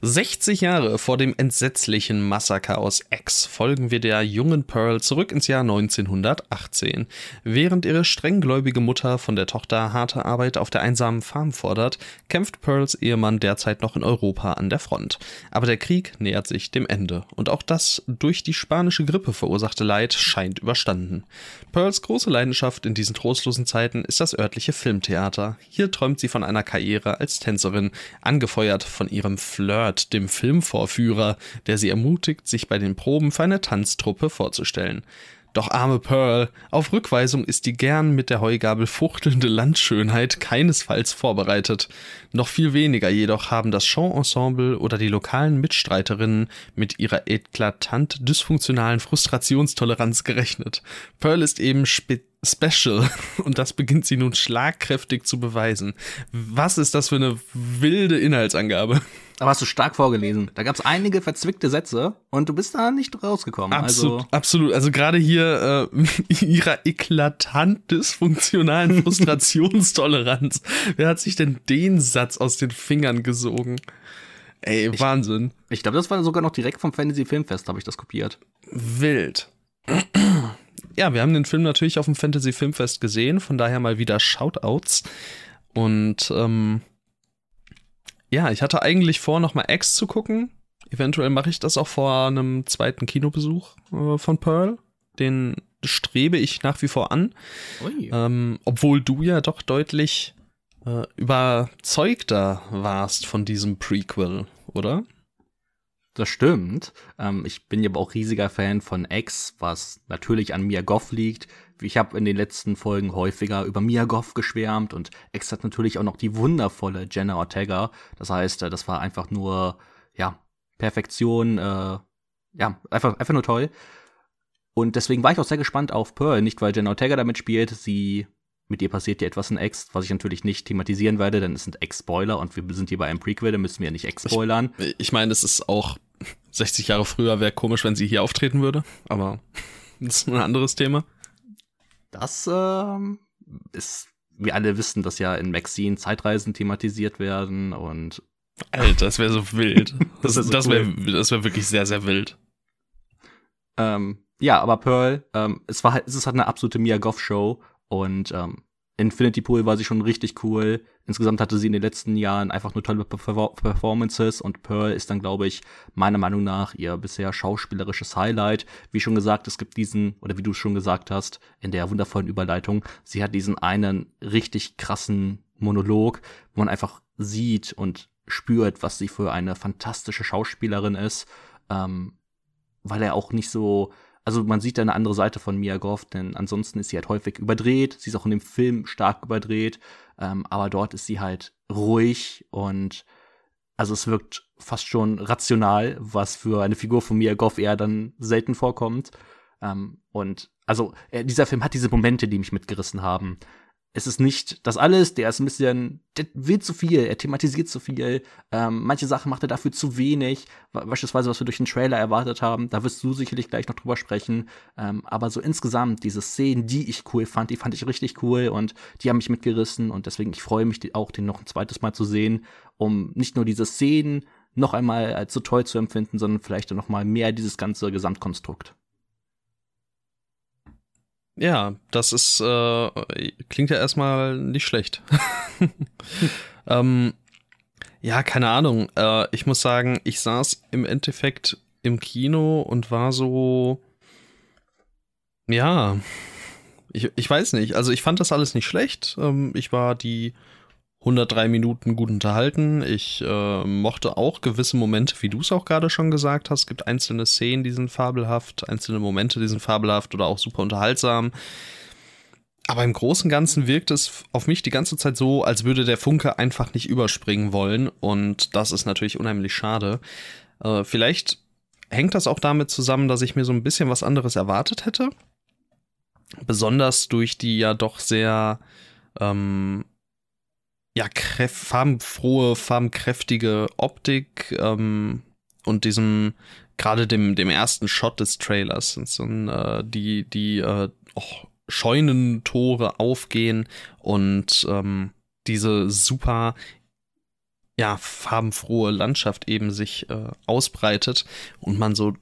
60 Jahre vor dem entsetzlichen Massaker aus X folgen wir der jungen Pearl zurück ins Jahr 1918. Während ihre strenggläubige Mutter von der Tochter harte Arbeit auf der einsamen Farm fordert, kämpft Pearls Ehemann derzeit noch in Europa an der Front. Aber der Krieg nähert sich dem Ende und auch das durch die spanische Grippe verursachte Leid scheint überstanden. Pearls große Leidenschaft in diesen trostlosen Zeiten ist das örtliche Filmtheater. Hier träumt sie von einer Karriere als Tänzerin, angefeuert von ihrem Flirt, dem Filmvorführer, der sie ermutigt, sich bei den Proben für eine Tanztruppe vorzustellen. Doch arme Pearl, auf Rückweisung ist die gern mit der Heugabel fuchtelnde Landschönheit keinesfalls vorbereitet. Noch viel weniger jedoch haben das Showensemble oder die lokalen Mitstreiterinnen mit ihrer eklatant dysfunktionalen Frustrationstoleranz gerechnet. Pearl ist eben spe Special. [laughs] Und das beginnt sie nun schlagkräftig zu beweisen. Was ist das für eine wilde Inhaltsangabe? Aber hast du stark vorgelesen. Da gab es einige verzwickte Sätze und du bist da nicht rausgekommen. Absolut, also absolut. Also gerade hier äh, [laughs] ihrer eklatant dysfunktionalen [laughs] Frustrationstoleranz. Wer hat sich denn den Satz aus den Fingern gesogen? Ey, ich, Wahnsinn. Ich glaube, das war sogar noch direkt vom Fantasy Filmfest, habe ich das kopiert. Wild. Ja, wir haben den Film natürlich auf dem Fantasy Filmfest gesehen, von daher mal wieder Shoutouts. Und ähm, ja, ich hatte eigentlich vor, nochmal X zu gucken. Eventuell mache ich das auch vor einem zweiten Kinobesuch äh, von Pearl. Den strebe ich nach wie vor an. Ähm, obwohl du ja doch deutlich äh, überzeugter warst von diesem Prequel, oder? Das stimmt. Ähm, ich bin ja aber auch riesiger Fan von X, was natürlich an Mia Goff liegt. Ich habe in den letzten Folgen häufiger über Mia Goff geschwärmt und X hat natürlich auch noch die wundervolle Jenna Ortega. Das heißt, äh, das war einfach nur, ja, Perfektion, äh, ja, einfach, einfach nur toll. Und deswegen war ich auch sehr gespannt auf Pearl, nicht weil Jenna Ortega damit spielt, sie mit ihr passiert ja etwas in X, was ich natürlich nicht thematisieren werde, denn es sind X-Spoiler und wir sind hier bei einem Prequel, da müssen wir ja nicht X-spoilern. Ich, ich meine, es ist auch 60 Jahre früher, wäre komisch, wenn sie hier auftreten würde, aber das ist ein anderes Thema. Das ähm, ist, wir alle wissen, dass ja in Maxine Zeitreisen thematisiert werden und Alter, das wäre so wild. [laughs] Das, das, das wäre cool. das wär wirklich sehr, sehr wild. Ähm, ja, aber Pearl, ähm, es war halt, es ist halt eine absolute Mia Goff Show und ähm, Infinity Pool war sie schon richtig cool. Insgesamt hatte sie in den letzten Jahren einfach nur tolle Performances und Pearl ist dann, glaube ich, meiner Meinung nach ihr bisher schauspielerisches Highlight. Wie schon gesagt, es gibt diesen, oder wie du schon gesagt hast, in der wundervollen Überleitung, sie hat diesen einen richtig krassen Monolog, wo man einfach sieht und spürt, was sie für eine fantastische Schauspielerin ist, ähm, weil er auch nicht so also man sieht da eine andere Seite von Mia Goff, denn ansonsten ist sie halt häufig überdreht. Sie ist auch in dem Film stark überdreht, ähm, aber dort ist sie halt ruhig und also es wirkt fast schon rational, was für eine Figur von Mia Goff eher dann selten vorkommt. Ähm, und also äh, dieser Film hat diese Momente, die mich mitgerissen haben es ist nicht das alles, der ist ein bisschen, der will zu viel, er thematisiert zu viel, ähm, manche Sachen macht er dafür zu wenig, beispielsweise was wir durch den Trailer erwartet haben, da wirst du sicherlich gleich noch drüber sprechen, ähm, aber so insgesamt diese Szenen, die ich cool fand, die fand ich richtig cool und die haben mich mitgerissen und deswegen ich freue mich auch, den noch ein zweites Mal zu sehen, um nicht nur diese Szenen noch einmal als so toll zu empfinden, sondern vielleicht noch mal mehr dieses ganze Gesamtkonstrukt. Ja, das ist, äh, klingt ja erstmal nicht schlecht. [laughs] ähm, ja, keine Ahnung. Äh, ich muss sagen, ich saß im Endeffekt im Kino und war so, ja, ich, ich weiß nicht. Also ich fand das alles nicht schlecht. Ähm, ich war die 103 Minuten gut unterhalten. Ich äh, mochte auch gewisse Momente, wie du es auch gerade schon gesagt hast. Es gibt einzelne Szenen, die sind fabelhaft, einzelne Momente, die sind fabelhaft oder auch super unterhaltsam. Aber im Großen und Ganzen wirkt es auf mich die ganze Zeit so, als würde der Funke einfach nicht überspringen wollen. Und das ist natürlich unheimlich schade. Äh, vielleicht hängt das auch damit zusammen, dass ich mir so ein bisschen was anderes erwartet hätte. Besonders durch die ja doch sehr ähm, ja, farbenfrohe, farbenkräftige Optik ähm, und diesem, gerade dem, dem ersten Shot des Trailers, sind so äh, die, die äh, oh, Scheunentore aufgehen und ähm, diese super ja, farbenfrohe Landschaft eben sich äh, ausbreitet und man so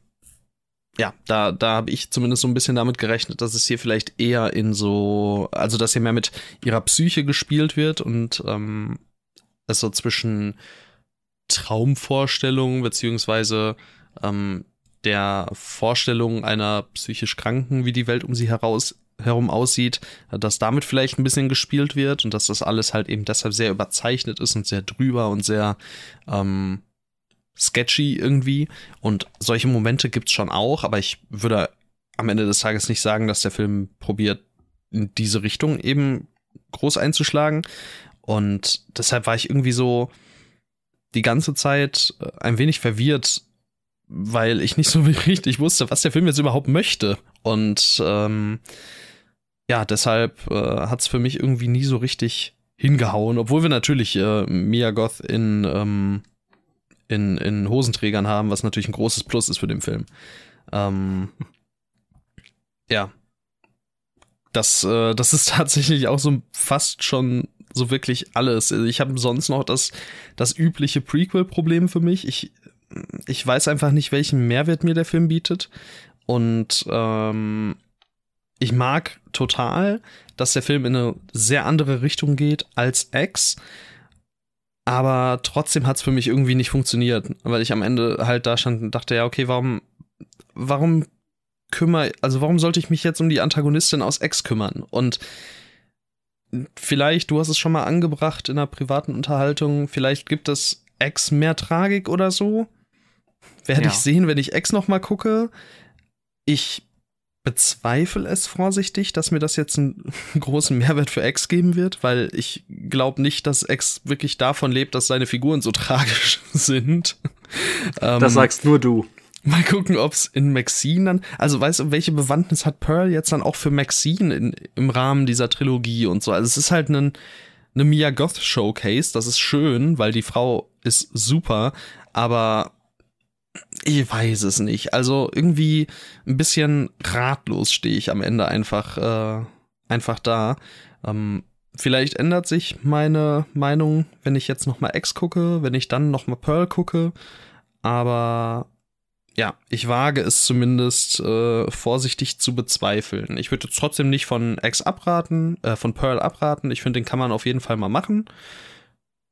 ja, da, da habe ich zumindest so ein bisschen damit gerechnet, dass es hier vielleicht eher in so, also dass hier mehr mit ihrer Psyche gespielt wird und ähm, es so zwischen Traumvorstellungen beziehungsweise ähm, der Vorstellung einer psychisch Kranken, wie die Welt um sie heraus herum aussieht, dass damit vielleicht ein bisschen gespielt wird und dass das alles halt eben deshalb sehr überzeichnet ist und sehr drüber und sehr ähm, sketchy irgendwie. Und solche Momente gibt es schon auch, aber ich würde am Ende des Tages nicht sagen, dass der Film probiert, in diese Richtung eben groß einzuschlagen. Und deshalb war ich irgendwie so die ganze Zeit äh, ein wenig verwirrt, weil ich nicht so [laughs] richtig wusste, was der Film jetzt überhaupt möchte. Und ähm, ja, deshalb äh, hat es für mich irgendwie nie so richtig hingehauen, obwohl wir natürlich äh, Mia Goth in, ähm, in, in Hosenträgern haben, was natürlich ein großes Plus ist für den Film. Ähm, ja. Das, äh, das ist [laughs] tatsächlich auch so fast schon so wirklich alles. Ich habe sonst noch das, das übliche Prequel-Problem für mich. Ich, ich weiß einfach nicht, welchen Mehrwert mir der Film bietet. Und ähm, ich mag total, dass der Film in eine sehr andere Richtung geht als X. Aber trotzdem hat es für mich irgendwie nicht funktioniert, weil ich am Ende halt da stand und dachte, ja, okay, warum, warum kümmere, also warum sollte ich mich jetzt um die Antagonistin aus X kümmern? Und vielleicht, du hast es schon mal angebracht in einer privaten Unterhaltung, vielleicht gibt es X mehr Tragik oder so. Werde ja. ich sehen, wenn ich X noch mal gucke. Ich bezweifle es vorsichtig, dass mir das jetzt einen [laughs] großen Mehrwert für X geben wird, weil ich glaube nicht, dass X wirklich davon lebt, dass seine Figuren so [laughs] tragisch sind. Das ähm, sagst nur du. Mal gucken, ob es in Maxine dann, also weißt du, welche Bewandtnis hat Pearl jetzt dann auch für Maxine in, im Rahmen dieser Trilogie und so. Also es ist halt ein, eine Mia Goth Showcase, das ist schön, weil die Frau ist super, aber ich weiß es nicht. Also irgendwie ein bisschen ratlos stehe ich am Ende einfach, äh, einfach da. Ähm, vielleicht ändert sich meine Meinung, wenn ich jetzt noch mal X gucke, wenn ich dann noch mal Pearl gucke. Aber ja, ich wage es zumindest äh, vorsichtig zu bezweifeln. Ich würde trotzdem nicht von X abraten, äh, von Pearl abraten. Ich finde, den kann man auf jeden Fall mal machen.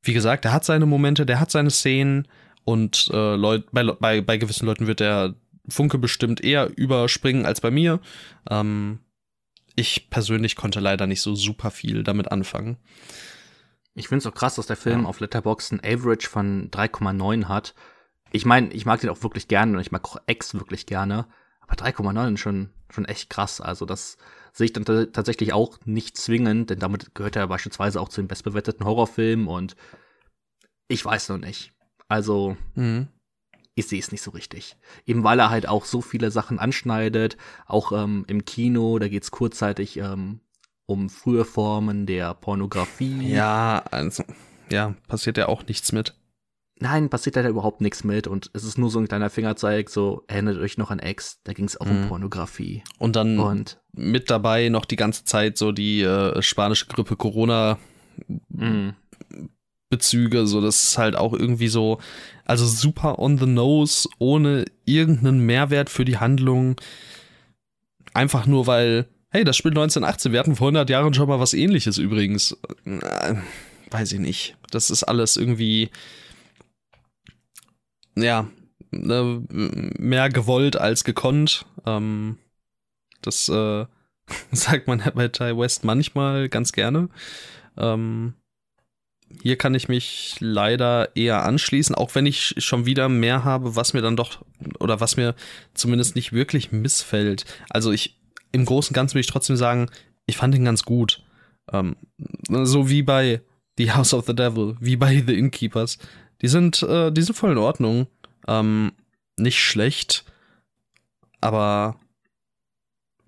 Wie gesagt, der hat seine Momente, der hat seine Szenen. Und äh, Leut, bei, bei, bei gewissen Leuten wird der Funke bestimmt eher überspringen als bei mir. Ähm, ich persönlich konnte leider nicht so super viel damit anfangen. Ich finde es auch krass, dass der Film ja. auf Letterboxd ein Average von 3,9 hat. Ich meine, ich mag den auch wirklich gerne und ich mag auch X wirklich gerne. Aber 3,9 ist schon, schon echt krass. Also das sehe ich dann tatsächlich auch nicht zwingend, denn damit gehört er beispielsweise auch zu den bestbewerteten Horrorfilmen und ich weiß noch nicht. Also, mhm. ich sehe es nicht so richtig. Eben weil er halt auch so viele Sachen anschneidet, auch ähm, im Kino, da geht es kurzzeitig ähm, um frühe Formen der Pornografie. Ja, also, ja, passiert ja auch nichts mit. Nein, passiert da überhaupt nichts mit und es ist nur so ein kleiner Fingerzeig, so erinnert euch noch an Ex, da ging es auch mhm. um Pornografie. Und dann und, mit dabei noch die ganze Zeit so die äh, spanische Grippe Corona mhm. Bezüge, so das ist halt auch irgendwie so, also super on the nose, ohne irgendeinen Mehrwert für die Handlung. Einfach nur weil, hey, das Spiel 1918, wir hatten vor 100 Jahren schon mal was ähnliches übrigens. Äh, weiß ich nicht. Das ist alles irgendwie, ja, ne, mehr gewollt als gekonnt. Ähm, das äh, [laughs] sagt man bei Ty West manchmal ganz gerne. Ähm, hier kann ich mich leider eher anschließen, auch wenn ich schon wieder mehr habe, was mir dann doch oder was mir zumindest nicht wirklich missfällt. Also ich im Großen und Ganzen will ich trotzdem sagen, ich fand ihn ganz gut. Ähm, so wie bei The House of the Devil, wie bei The Innkeepers. Die sind, äh, die sind voll in Ordnung. Ähm, nicht schlecht, aber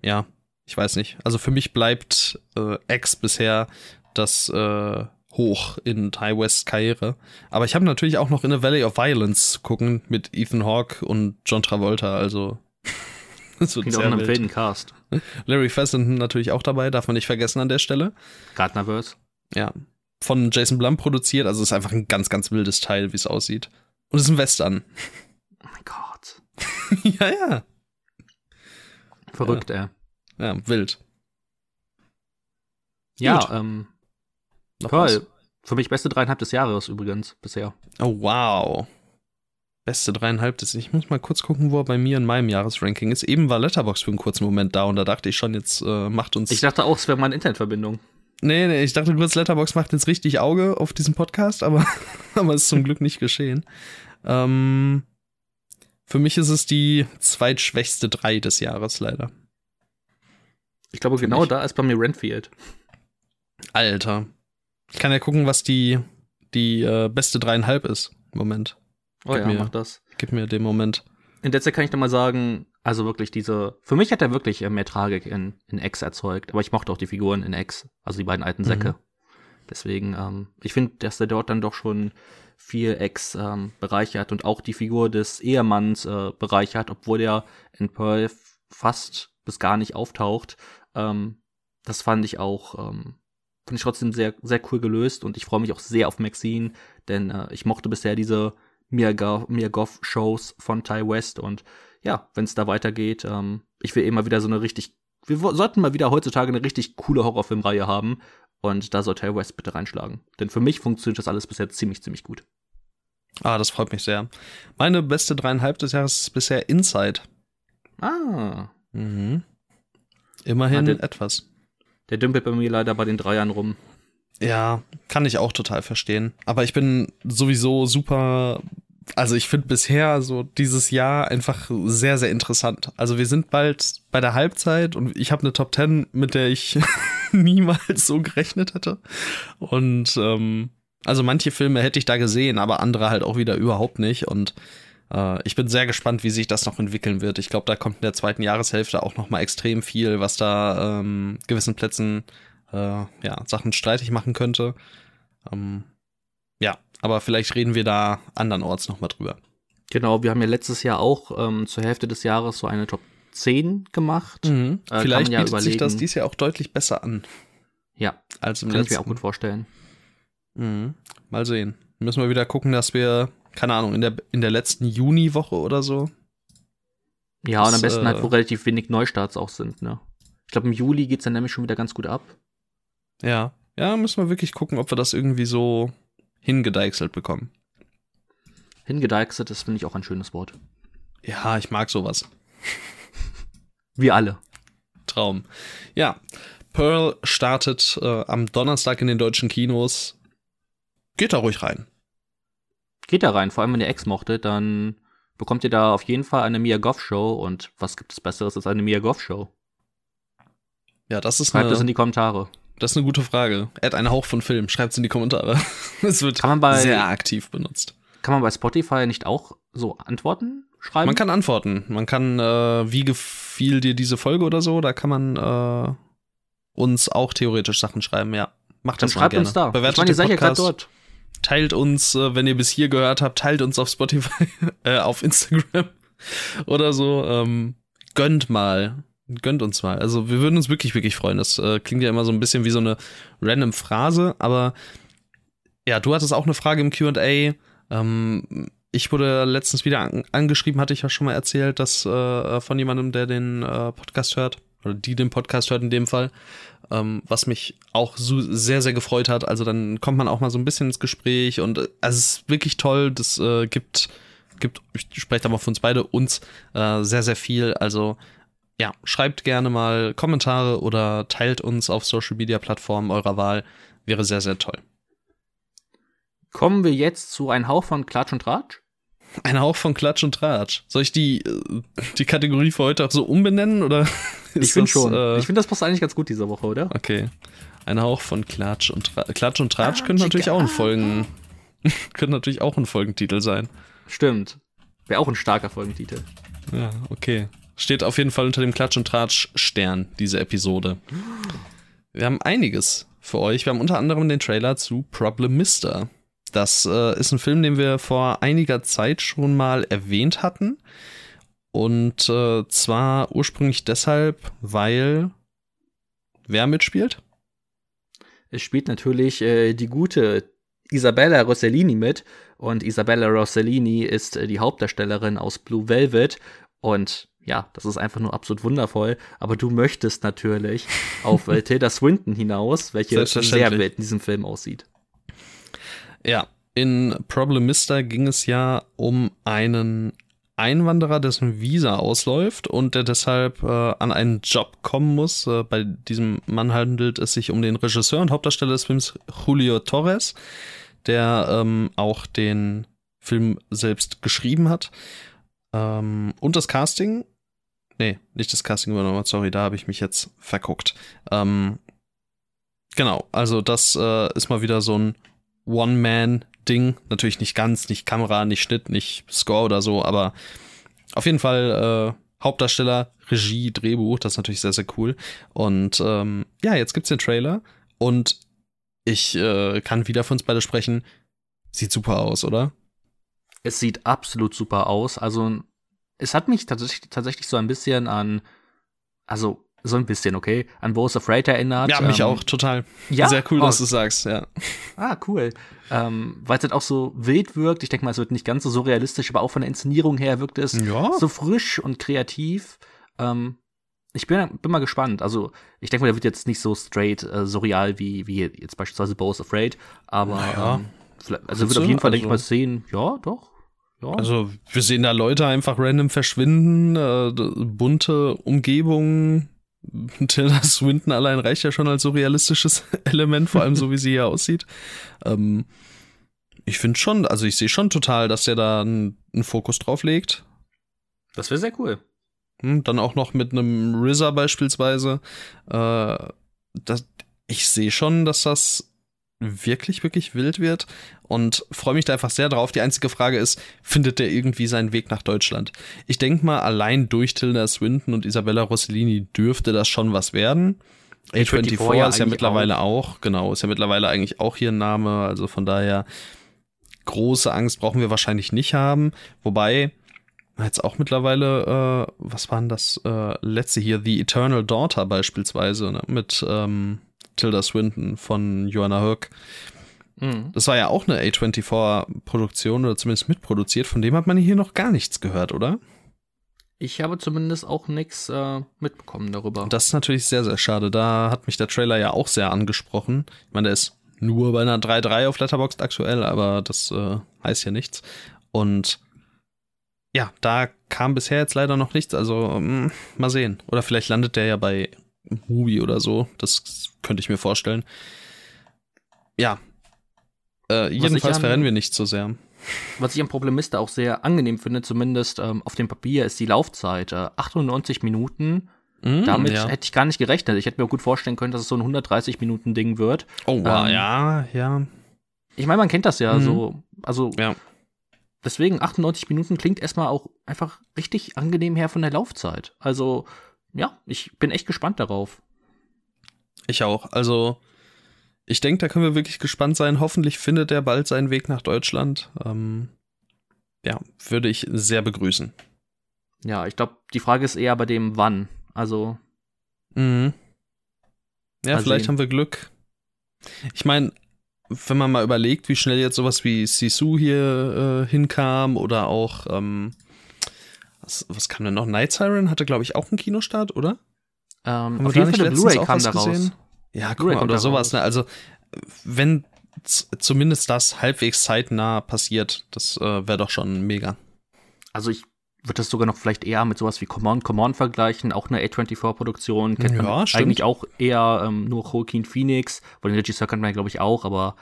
ja, ich weiß nicht. Also für mich bleibt äh, X bisher das äh, hoch in Ty West Karriere. Aber ich habe natürlich auch noch in A Valley of Violence gucken mit Ethan Hawke und John Travolta, also [laughs] das wird auch einen wilden Cast. [laughs] Larry Fessenden natürlich auch dabei, darf man nicht vergessen an der Stelle. Gardnerverse. Ja. Von Jason Blum produziert, also ist einfach ein ganz, ganz wildes Teil, wie es aussieht. Und es ist ein Western. Oh mein Gott. [laughs] ja, ja. Verrückt, ja. Ja, wild. Ja, Gut. ähm, noch Toll. Was? Für mich beste dreieinhalb des Jahres übrigens bisher. Oh, wow. Beste dreieinhalb des Ich muss mal kurz gucken, wo er bei mir in meinem Jahresranking ist. Eben war Letterbox für einen kurzen Moment da und da dachte ich schon, jetzt äh, macht uns. Ich dachte auch, es wäre meine Internetverbindung. Nee, nee, ich dachte kurz, Letterbox macht jetzt richtig Auge auf diesem Podcast, aber, [laughs] aber ist zum Glück nicht geschehen. Ähm, für mich ist es die zweitschwächste drei des Jahres, leider. Ich glaube, für genau mich. da ist bei mir Renfield. Alter. Ich kann ja gucken, was die, die äh, beste dreieinhalb ist. Moment. Oh ja, mir, mach das. Gib mir den Moment. in der Zeit kann ich noch mal sagen, also wirklich diese, für mich hat er wirklich äh, mehr Tragik in, in X erzeugt, aber ich mochte auch die Figuren in X, also die beiden alten Säcke. Mhm. Deswegen, ähm, ich finde, dass er dort dann doch schon viel X ähm, bereichert und auch die Figur des Ehemanns äh, bereichert, obwohl er in Pearl fast bis gar nicht auftaucht. Ähm, das fand ich auch, ähm, fand ich trotzdem sehr, sehr cool gelöst und ich freue mich auch sehr auf Maxine, denn äh, ich mochte bisher diese Mia Goff-Shows von Ty West und ja, wenn es da weitergeht, ähm, ich will immer wieder so eine richtig, wir sollten mal wieder heutzutage eine richtig coole Horrorfilmreihe haben und da soll Ty West bitte reinschlagen. Denn für mich funktioniert das alles bisher ziemlich, ziemlich gut. Ah, das freut mich sehr. Meine beste dreieinhalb des Jahres ist bisher Inside. Ah. Mhm. Immerhin der, etwas. Der dümpelt bei mir leider bei den Dreiern rum. Ja, kann ich auch total verstehen. Aber ich bin sowieso super. Also ich finde bisher so dieses Jahr einfach sehr, sehr interessant. Also wir sind bald bei der Halbzeit und ich habe eine Top 10, mit der ich [laughs] niemals so gerechnet hätte. Und ähm, also manche Filme hätte ich da gesehen, aber andere halt auch wieder überhaupt nicht. Und ich bin sehr gespannt, wie sich das noch entwickeln wird. Ich glaube, da kommt in der zweiten Jahreshälfte auch noch mal extrem viel, was da ähm, gewissen Plätzen äh, ja, Sachen streitig machen könnte. Ähm, ja, aber vielleicht reden wir da andernorts noch mal drüber. Genau, wir haben ja letztes Jahr auch ähm, zur Hälfte des Jahres so eine Top 10 gemacht. Mhm. Äh, vielleicht ja bietet überlegen. sich das dies Jahr auch deutlich besser an. Ja, als im kann letzten. ich mir auch gut vorstellen. Mhm. Mal sehen. Müssen wir wieder gucken, dass wir keine Ahnung, in der, in der letzten Juniwoche oder so. Ja, das, und am besten halt, äh, halt, wo relativ wenig Neustarts auch sind, ne? Ich glaube, im Juli geht's dann nämlich schon wieder ganz gut ab. Ja, ja, müssen wir wirklich gucken, ob wir das irgendwie so hingedeichselt bekommen. Hingedeichselt ist, finde ich, auch ein schönes Wort. Ja, ich mag sowas. [laughs] Wir alle. Traum. Ja, Pearl startet äh, am Donnerstag in den deutschen Kinos. Geht da ruhig rein geht da rein, vor allem wenn ihr Ex mochtet, dann bekommt ihr da auf jeden Fall eine Mia Goff Show und was gibt es Besseres als eine Mia Goff Show? Ja, das ist Schreibt eine, das in die Kommentare. Das ist eine gute Frage. Add einen Hauch von Film, schreibt es in die Kommentare. [laughs] Es wird bei, sehr aktiv benutzt. Kann man bei Spotify nicht auch so Antworten schreiben? Man kann antworten. Man kann, äh, wie gefiel dir diese Folge oder so, da kann man äh, uns auch theoretisch Sachen schreiben, ja. Macht das Dann schreibt gerne. uns da. Bewertet ich meine, ihr seid ja gerade dort teilt uns, äh, wenn ihr bis hier gehört habt, teilt uns auf Spotify, [laughs] äh, auf Instagram [laughs] oder so. Ähm, gönnt mal. Gönnt uns mal. Also wir würden uns wirklich, wirklich freuen. Das äh, klingt ja immer so ein bisschen wie so eine random Phrase, aber ja, du hattest auch eine Frage im QA. Ähm, ich wurde letztens wieder an angeschrieben, hatte ich ja schon mal erzählt, dass äh, von jemandem, der den äh, Podcast hört, oder die den Podcast hört in dem Fall, ähm, was mich auch so sehr, sehr gefreut hat. Also dann kommt man auch mal so ein bisschen ins Gespräch und äh, also es ist wirklich toll. Das äh, gibt, gibt, ich spreche da mal für uns beide, uns äh, sehr, sehr viel. Also ja, schreibt gerne mal Kommentare oder teilt uns auf Social Media Plattformen eurer Wahl. Wäre sehr, sehr toll. Kommen wir jetzt zu ein Hauch von Klatsch und Tratsch? Ein Hauch von Klatsch und Tratsch. Soll ich die, äh, die Kategorie für heute auch so umbenennen oder? [laughs] ich finde schon. Äh, ich finde, das passt eigentlich ganz gut diese Woche, oder? Okay. Ein Hauch von Klatsch und Tratsch. Klatsch und Tratsch ah, könnte natürlich auch ein Folgen, [laughs] könnte natürlich auch ein Folgentitel sein. Stimmt. Wäre auch ein starker Folgentitel. Ja, okay. Steht auf jeden Fall unter dem Klatsch und Tratsch Stern, diese Episode. Wir haben einiges für euch. Wir haben unter anderem den Trailer zu Problem Mister. Das äh, ist ein Film, den wir vor einiger Zeit schon mal erwähnt hatten. Und äh, zwar ursprünglich deshalb, weil wer mitspielt? Es spielt natürlich äh, die gute Isabella Rossellini mit. Und Isabella Rossellini ist äh, die Hauptdarstellerin aus Blue Velvet. Und ja, das ist einfach nur absolut wundervoll. Aber du möchtest natürlich auf äh, [laughs] Tilda Swinton hinaus, welche sehr wild in diesem Film aussieht. Ja, in Problemista ging es ja um einen Einwanderer, dessen Visa ausläuft und der deshalb äh, an einen Job kommen muss. Äh, bei diesem Mann handelt es sich um den Regisseur und Hauptdarsteller des Films Julio Torres, der ähm, auch den Film selbst geschrieben hat. Ähm, und das Casting. Nee, nicht das Casting übernommen, sorry, da habe ich mich jetzt verguckt. Ähm, genau, also das äh, ist mal wieder so ein One-Man-Ding. Natürlich nicht ganz, nicht Kamera, nicht Schnitt, nicht Score oder so, aber auf jeden Fall äh, Hauptdarsteller, Regie, Drehbuch, das ist natürlich sehr, sehr cool. Und ähm, ja, jetzt gibt's den Trailer und ich äh, kann wieder von uns beide sprechen. Sieht super aus, oder? Es sieht absolut super aus. Also, es hat mich tatsächlich, tatsächlich so ein bisschen an, also so ein bisschen, okay, an Wo Afraid erinnert. Ja, mich ähm, auch, total. Ja? Sehr cool, oh. dass du sagst, ja. Ah, cool. Ähm, Weil es halt auch so wild wirkt. Ich denke mal, es wird nicht ganz so surrealistisch, aber auch von der Inszenierung her wirkt es ja. so frisch und kreativ. Ähm, ich bin, bin mal gespannt. Also, ich denke mal, der wird jetzt nicht so straight äh, surreal wie, wie jetzt beispielsweise Bo Afraid, aber naja. ähm, also wird auf jeden Fall, also, denke ich mal, sehen, ja, doch. Ja. Also, wir sehen da Leute einfach random verschwinden, äh, bunte Umgebungen, [laughs] Tilda Swinton allein reicht ja schon als so realistisches [laughs] Element, vor allem so wie sie hier aussieht. Ähm, ich finde schon, also ich sehe schon total, dass der da einen, Fokus drauf legt. Das wäre sehr cool. Hm, dann auch noch mit einem RZA beispielsweise. Äh, das, ich sehe schon, dass das wirklich, wirklich wild wird und freue mich da einfach sehr drauf. Die einzige Frage ist, findet der irgendwie seinen Weg nach Deutschland? Ich denke mal, allein durch Tilda Swinton und Isabella Rossellini dürfte das schon was werden. A24 ja ist ja mittlerweile auch. auch, genau, ist ja mittlerweile eigentlich auch hier ein Name, also von daher große Angst brauchen wir wahrscheinlich nicht haben. Wobei, jetzt auch mittlerweile, äh, was waren das äh, letzte hier, The Eternal Daughter beispielsweise, ne? mit ähm, Tilda Swinton von Joanna Hook. Mhm. Das war ja auch eine A24-Produktion oder zumindest mitproduziert. Von dem hat man hier noch gar nichts gehört, oder? Ich habe zumindest auch nichts äh, mitbekommen darüber. Das ist natürlich sehr, sehr schade. Da hat mich der Trailer ja auch sehr angesprochen. Ich meine, der ist nur bei einer 3.3 auf Letterboxd aktuell, aber das äh, heißt ja nichts. Und ja, da kam bisher jetzt leider noch nichts. Also mh, mm, mal sehen. Oder vielleicht landet der ja bei Movie oder so. Das könnte ich mir vorstellen. Ja. Äh, jedenfalls verrennen wir nicht so sehr. Was ich am Problemista auch sehr angenehm finde, zumindest ähm, auf dem Papier, ist die Laufzeit. Äh, 98 Minuten. Mm, Damit ja. hätte ich gar nicht gerechnet. Ich hätte mir gut vorstellen können, dass es so ein 130 Minuten Ding wird. Oh, wow, ähm, ja, ja. Ich meine, man kennt das ja mhm. so. Also, ja. deswegen 98 Minuten klingt erstmal auch einfach richtig angenehm her von der Laufzeit. Also, ja, ich bin echt gespannt darauf. Ich auch. Also, ich denke, da können wir wirklich gespannt sein. Hoffentlich findet er bald seinen Weg nach Deutschland. Ähm, ja, würde ich sehr begrüßen. Ja, ich glaube, die Frage ist eher bei dem Wann. Also. Mhm. Ja, vielleicht sehen. haben wir Glück. Ich meine, wenn man mal überlegt, wie schnell jetzt sowas wie Sisu hier äh, hinkam oder auch ähm, was, was kam denn noch? Night Siren hatte, glaube ich, auch einen Kinostart, oder? Ähm, auf jeden Fall eine Blu-ray kam da raus. Ja, guck mal, oder sowas. Ne? Also, wenn zumindest das halbwegs zeitnah passiert, das äh, wäre doch schon mega. Also ich würde das sogar noch vielleicht eher mit sowas wie Come On, Come On vergleichen. Auch eine A24-Produktion kennt ja, man stimmt. eigentlich auch eher ähm, nur Joaquin Phoenix. Weil den Regisseur kennt man ja, glaube ich, auch, aber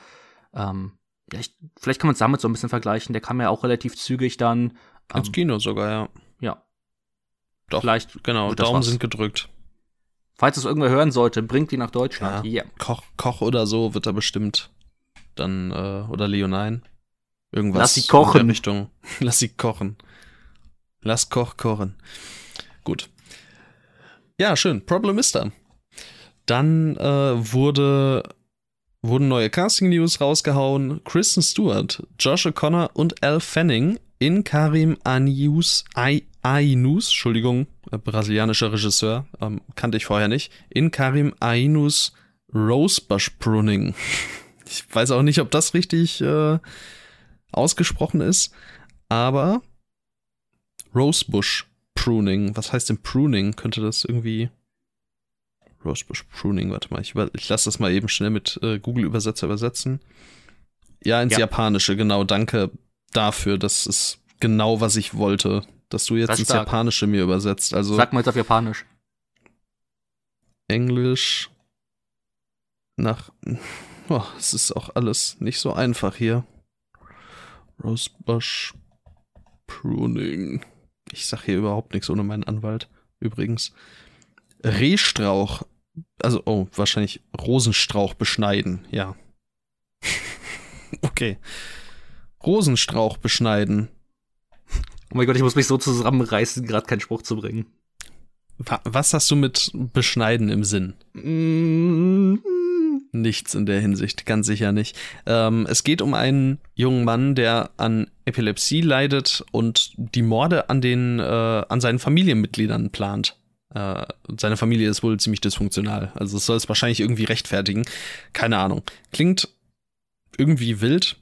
ähm, ja, ich, vielleicht kann man es damit so ein bisschen vergleichen. Der kam ja auch relativ zügig dann. Ähm, Ins Kino sogar, ja. Ja. Doch, vielleicht genau, Daumen sind gedrückt. Falls es irgendwer hören sollte, bringt die nach Deutschland. Ja. Yeah. Koch, Koch oder so wird er bestimmt dann, äh, oder Leonine. Irgendwas. Lass sie kochen. In Richtung. [laughs] Lass sie kochen. Lass Koch kochen. Gut. Ja, schön. Problem ist da. Dann äh, wurde, wurden neue Casting-News rausgehauen. Kristen Stewart, Josh O'Connor und Al Fanning in Karim Anius, Ainus, Entschuldigung, äh, brasilianischer Regisseur, ähm, kannte ich vorher nicht, in Karim Ainus Rosebush Pruning. [laughs] Ich weiß auch nicht, ob das richtig äh, ausgesprochen ist, aber Rosebush Pruning, was heißt denn Pruning? Könnte das irgendwie Rosebush Pruning, warte mal, ich, ich lasse das mal eben schnell mit äh, Google-Übersetzer übersetzen. Ja, ins ja. Japanische, genau, danke dafür. Das ist genau, was ich wollte, dass du jetzt ins Japanische mir übersetzt. Also Sag mal jetzt auf Japanisch. Englisch nach. [laughs] Oh, es ist auch alles nicht so einfach hier. Rosebush Pruning. Ich sag hier überhaupt nichts ohne meinen Anwalt. Übrigens. Rehstrauch. Also, oh, wahrscheinlich Rosenstrauch beschneiden. Ja. [laughs] okay. Rosenstrauch beschneiden. Oh mein Gott, ich muss mich so zusammenreißen, gerade keinen Spruch zu bringen. Was hast du mit beschneiden im Sinn? Mm. Nichts in der Hinsicht, ganz sicher nicht. Ähm, es geht um einen jungen Mann, der an Epilepsie leidet und die Morde an den äh, an seinen Familienmitgliedern plant. Äh, seine Familie ist wohl ziemlich dysfunktional, also es soll es wahrscheinlich irgendwie rechtfertigen. Keine Ahnung. Klingt irgendwie wild.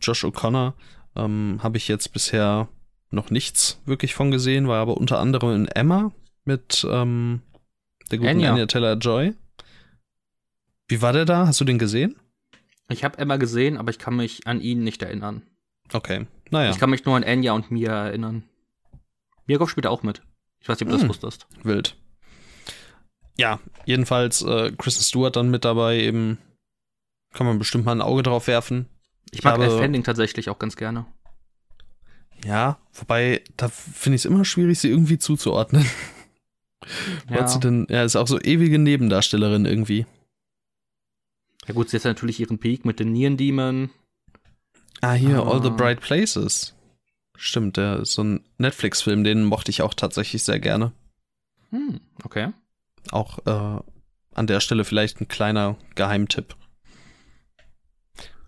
Josh O'Connor ähm, habe ich jetzt bisher noch nichts wirklich von gesehen, war aber unter anderem in Emma mit ähm, der guten Anya, Anya Taylor Joy. Wie war der da? Hast du den gesehen? Ich habe Emma gesehen, aber ich kann mich an ihn nicht erinnern. Okay, naja. Ich kann mich nur an Anya und Mia erinnern. Mirkov spielt auch mit. Ich weiß nicht, ob du hm. das wusstest. Wild. Ja, jedenfalls äh, Kristen Stewart dann mit dabei eben. Kann man bestimmt mal ein Auge drauf werfen. Ich, ich mag Fending tatsächlich auch ganz gerne. Ja, wobei, da finde ich es immer schwierig, sie irgendwie zuzuordnen. [laughs] Ja. sie denn, ja, ist auch so ewige Nebendarstellerin irgendwie. Ja gut, sie hat natürlich ihren Peak mit den Nieren Demon. Ah, hier, ah. All the Bright Places. Stimmt, der ist so ein Netflix-Film, den mochte ich auch tatsächlich sehr gerne. Hm, okay. Auch äh, an der Stelle vielleicht ein kleiner Geheimtipp.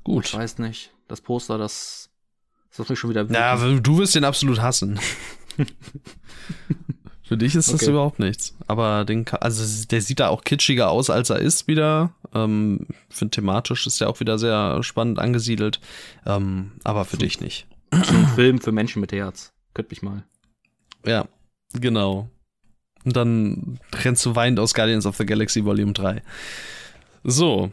Gut. Ich weiß nicht. Das Poster, das das ist mich schon wieder. Ja, du wirst den absolut hassen. [laughs] Für dich ist das okay. überhaupt nichts. Aber den, also der sieht da auch kitschiger aus, als er ist wieder. Ähm, finde thematisch ist der auch wieder sehr spannend angesiedelt. Ähm, aber für so, dich nicht. So ein Film für Menschen mit Herz. Könnt mich mal. Ja, genau. Und dann rennst du weinend aus Guardians of the Galaxy Volume 3. So,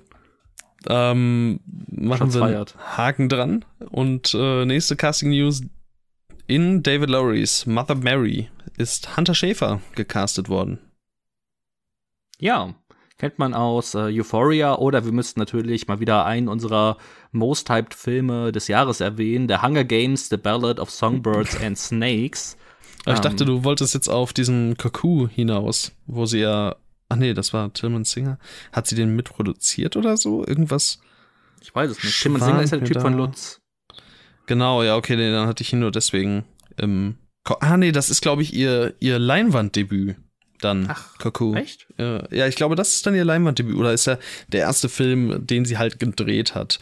ähm, machen Schatz wir einen Haken dran. Und äh, nächste Casting News. In David Lowrys Mother Mary ist Hunter Schäfer gecastet worden. Ja, kennt man aus äh, Euphoria oder wir müssten natürlich mal wieder einen unserer most hyped Filme des Jahres erwähnen, The Hunger Games, The Ballad of Songbirds and Snakes. ich ähm, dachte, du wolltest jetzt auf diesen Kaku hinaus, wo sie ja Ach nee, das war Tillman Singer. Hat sie den mitproduziert oder so? Irgendwas? Ich weiß es nicht. Tillman Singer ist ja der Typ von Lutz. Genau, ja, okay, nee, dann hatte ich ihn nur deswegen im. Ko ah, nee, das ist, glaube ich, ihr, ihr Leinwanddebüt. Dann, Ach, Koku. Echt? ja, ich glaube, das ist dann ihr Leinwanddebüt. Oder ist ja der erste Film, den sie halt gedreht hat.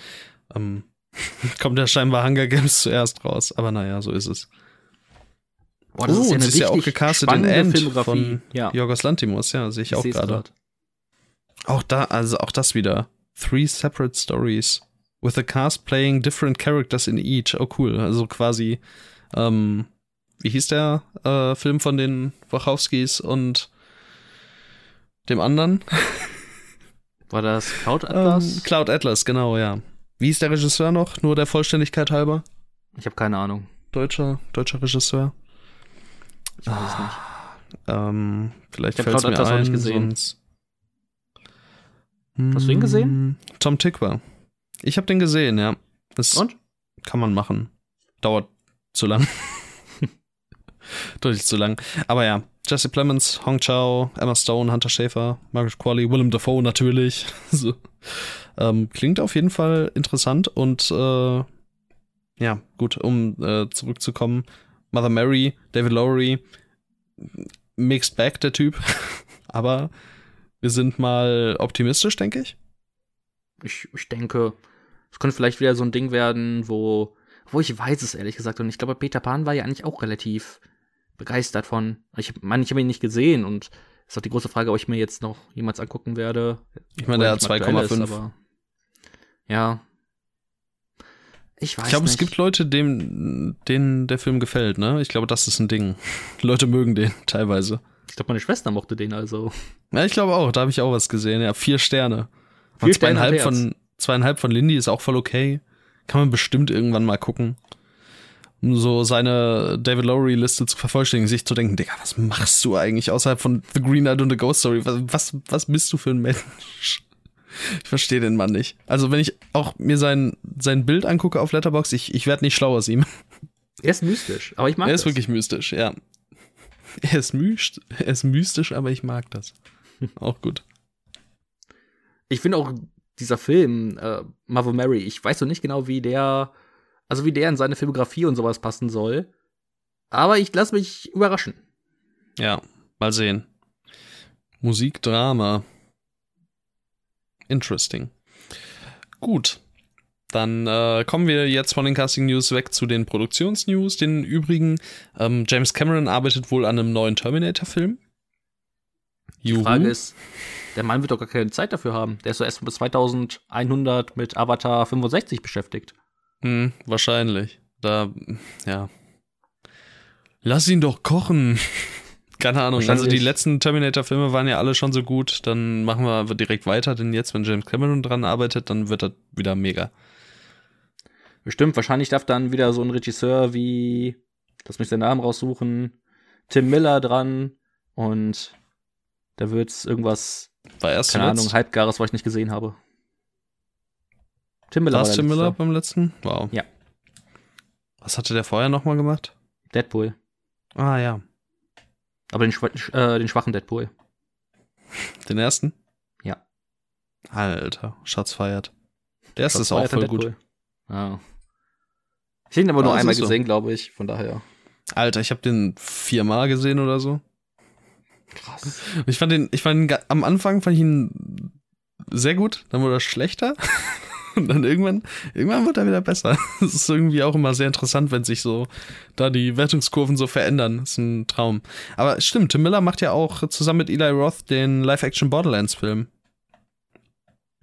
Ähm, [laughs] kommt ja scheinbar Hunger Games zuerst raus. Aber naja, so ist es. Boah, das oh, ist ja, eine ist ja auch gecastet in End von ja. Jorgos Lantimos, ja, sehe ich, ich auch gerade. Auch da, also auch das wieder. Three separate stories with a cast playing different characters in each. Oh cool, also quasi, ähm, wie hieß der äh, Film von den Wachowskis und dem anderen? [laughs] War das Cloud Atlas? Ähm, Cloud Atlas, genau, ja. Wie ist der Regisseur noch? Nur der Vollständigkeit halber? Ich habe keine Ahnung. Deutscher, deutscher Regisseur. Ich weiß es nicht. Ähm, vielleicht fällt es mir ein, nicht gesehen. Sonst... Hast du ihn gesehen? Hm, Tom Tickwer. Ich habe den gesehen, ja. Das Und? Kann man machen. Dauert zu lang. [laughs] Deutlich zu lang. Aber ja, Jesse Plemons, Hong Chao, Emma Stone, Hunter Schäfer, Margaret Qualley, Willem Dafoe natürlich. [laughs] so. ähm, klingt auf jeden Fall interessant und äh, ja, gut, um äh, zurückzukommen, Mother Mary, David Lowery, mixed back der Typ. [laughs] Aber wir sind mal optimistisch, denke ich. Ich, ich denke, es könnte vielleicht wieder so ein Ding werden, wo, wo ich weiß es ehrlich gesagt und ich glaube, Peter Pan war ja eigentlich auch relativ begeistert von. Ich meine, ich habe ihn nicht gesehen und ist auch die große Frage, ob ich mir jetzt noch jemals angucken werde. Ich meine, der hat 2,5. Ja, ich weiß Ich glaube, es gibt Leute, dem, denen der Film gefällt, ne? Ich glaube, das ist ein Ding. [laughs] Leute mögen den [laughs] teilweise. Ich glaube, meine Schwester mochte den also. Ja, ich glaube auch. Da habe ich auch was gesehen. Ja, vier Sterne. Vier Und zweieinhalb Sterne von, zweieinhalb von Lindy ist auch voll okay. Kann man bestimmt irgendwann mal gucken. Um so seine David Lowery-Liste zu vervollständigen, sich zu denken, Digga, was machst du eigentlich außerhalb von The Green Knight und The Ghost Story? Was, was, was bist du für ein Mensch? Ich verstehe den Mann nicht. Also, wenn ich auch mir sein, sein Bild angucke auf Letterbox, ich, ich werde nicht schlau aus ihm. Er ist mystisch, aber ich mag er das. Er ist wirklich mystisch, ja. Er ist, myst, er ist mystisch, aber ich mag das. auch gut. Ich finde auch dieser Film, äh, Mother Mary, ich weiß noch nicht genau, wie der, also wie der in seine Filmografie und sowas passen soll. Aber ich lasse mich überraschen. Ja, mal sehen. Musik, Drama. Interesting. Gut. Dann äh, kommen wir jetzt von den Casting News weg zu den Produktionsnews. Den übrigen, ähm, James Cameron arbeitet wohl an einem neuen Terminator-Film. Die Frage ist, der Mann wird doch gar keine Zeit dafür haben. Der ist so erst bis 2100 mit Avatar 65 beschäftigt. Hm, wahrscheinlich. Da, ja. Lass ihn doch kochen. Keine Ahnung. Also die letzten Terminator-Filme waren ja alle schon so gut. Dann machen wir direkt weiter, denn jetzt, wenn James Cameron dran arbeitet, dann wird das wieder mega. Bestimmt, wahrscheinlich darf dann wieder so ein Regisseur wie, lass mich den Namen raussuchen, Tim Miller dran und da wird's irgendwas, war erst keine Ahnung, halbgares, was ich nicht gesehen habe. Tim Miller war Tim Miller beim letzten? Wow. Ja. Was hatte der vorher nochmal gemacht? Deadpool. Ah, ja. Aber den, äh, den schwachen Deadpool. Den ersten? Ja. Alter, Schatz feiert. Der erste ist auch voll gut. Ja. Ich habe ihn aber nur einmal so. gesehen, glaube ich, von daher. Alter, ich habe den viermal gesehen oder so. Krass. Ich fand den, ich fand ihn, am Anfang fand ich ihn sehr gut, dann wurde er schlechter. [laughs] Und dann irgendwann, irgendwann wird er wieder besser. [laughs] Das ist irgendwie auch immer sehr interessant, wenn sich so da die Wertungskurven so verändern. Das ist ein Traum. Aber stimmt, Tim Miller macht ja auch zusammen mit Eli Roth den Live-Action Borderlands-Film.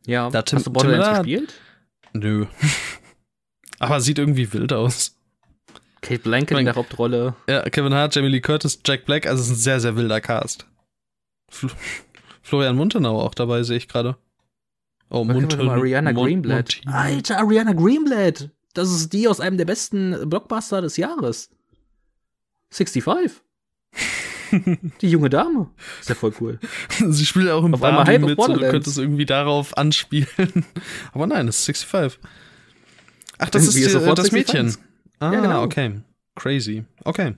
Ja, da Tim, hast du Borderlands Tim Miller, gespielt? Nö. [laughs] Aber sieht irgendwie wild aus. Kate Blanket meine, in der Hauptrolle. Ja, Kevin Hart, Jamie Lee Curtis, Jack Black, also es ist ein sehr, sehr wilder Cast. Fl [laughs] Florian Muntenau auch dabei, sehe ich gerade. Oh, Muntenau. Ariana Mon Greenblatt. Alter, Ariana Greenblatt. Das ist die aus einem der besten Blockbuster des Jahres. 65. [laughs] die junge Dame. Ist ja voll cool. [laughs] Sie spielt auch im Auf Barbie mit, so du könntest irgendwie darauf anspielen. [laughs] Aber nein, das ist 65. Ach, das ist die, das Mädchen. Ah, ja, genau. okay. Crazy. Okay.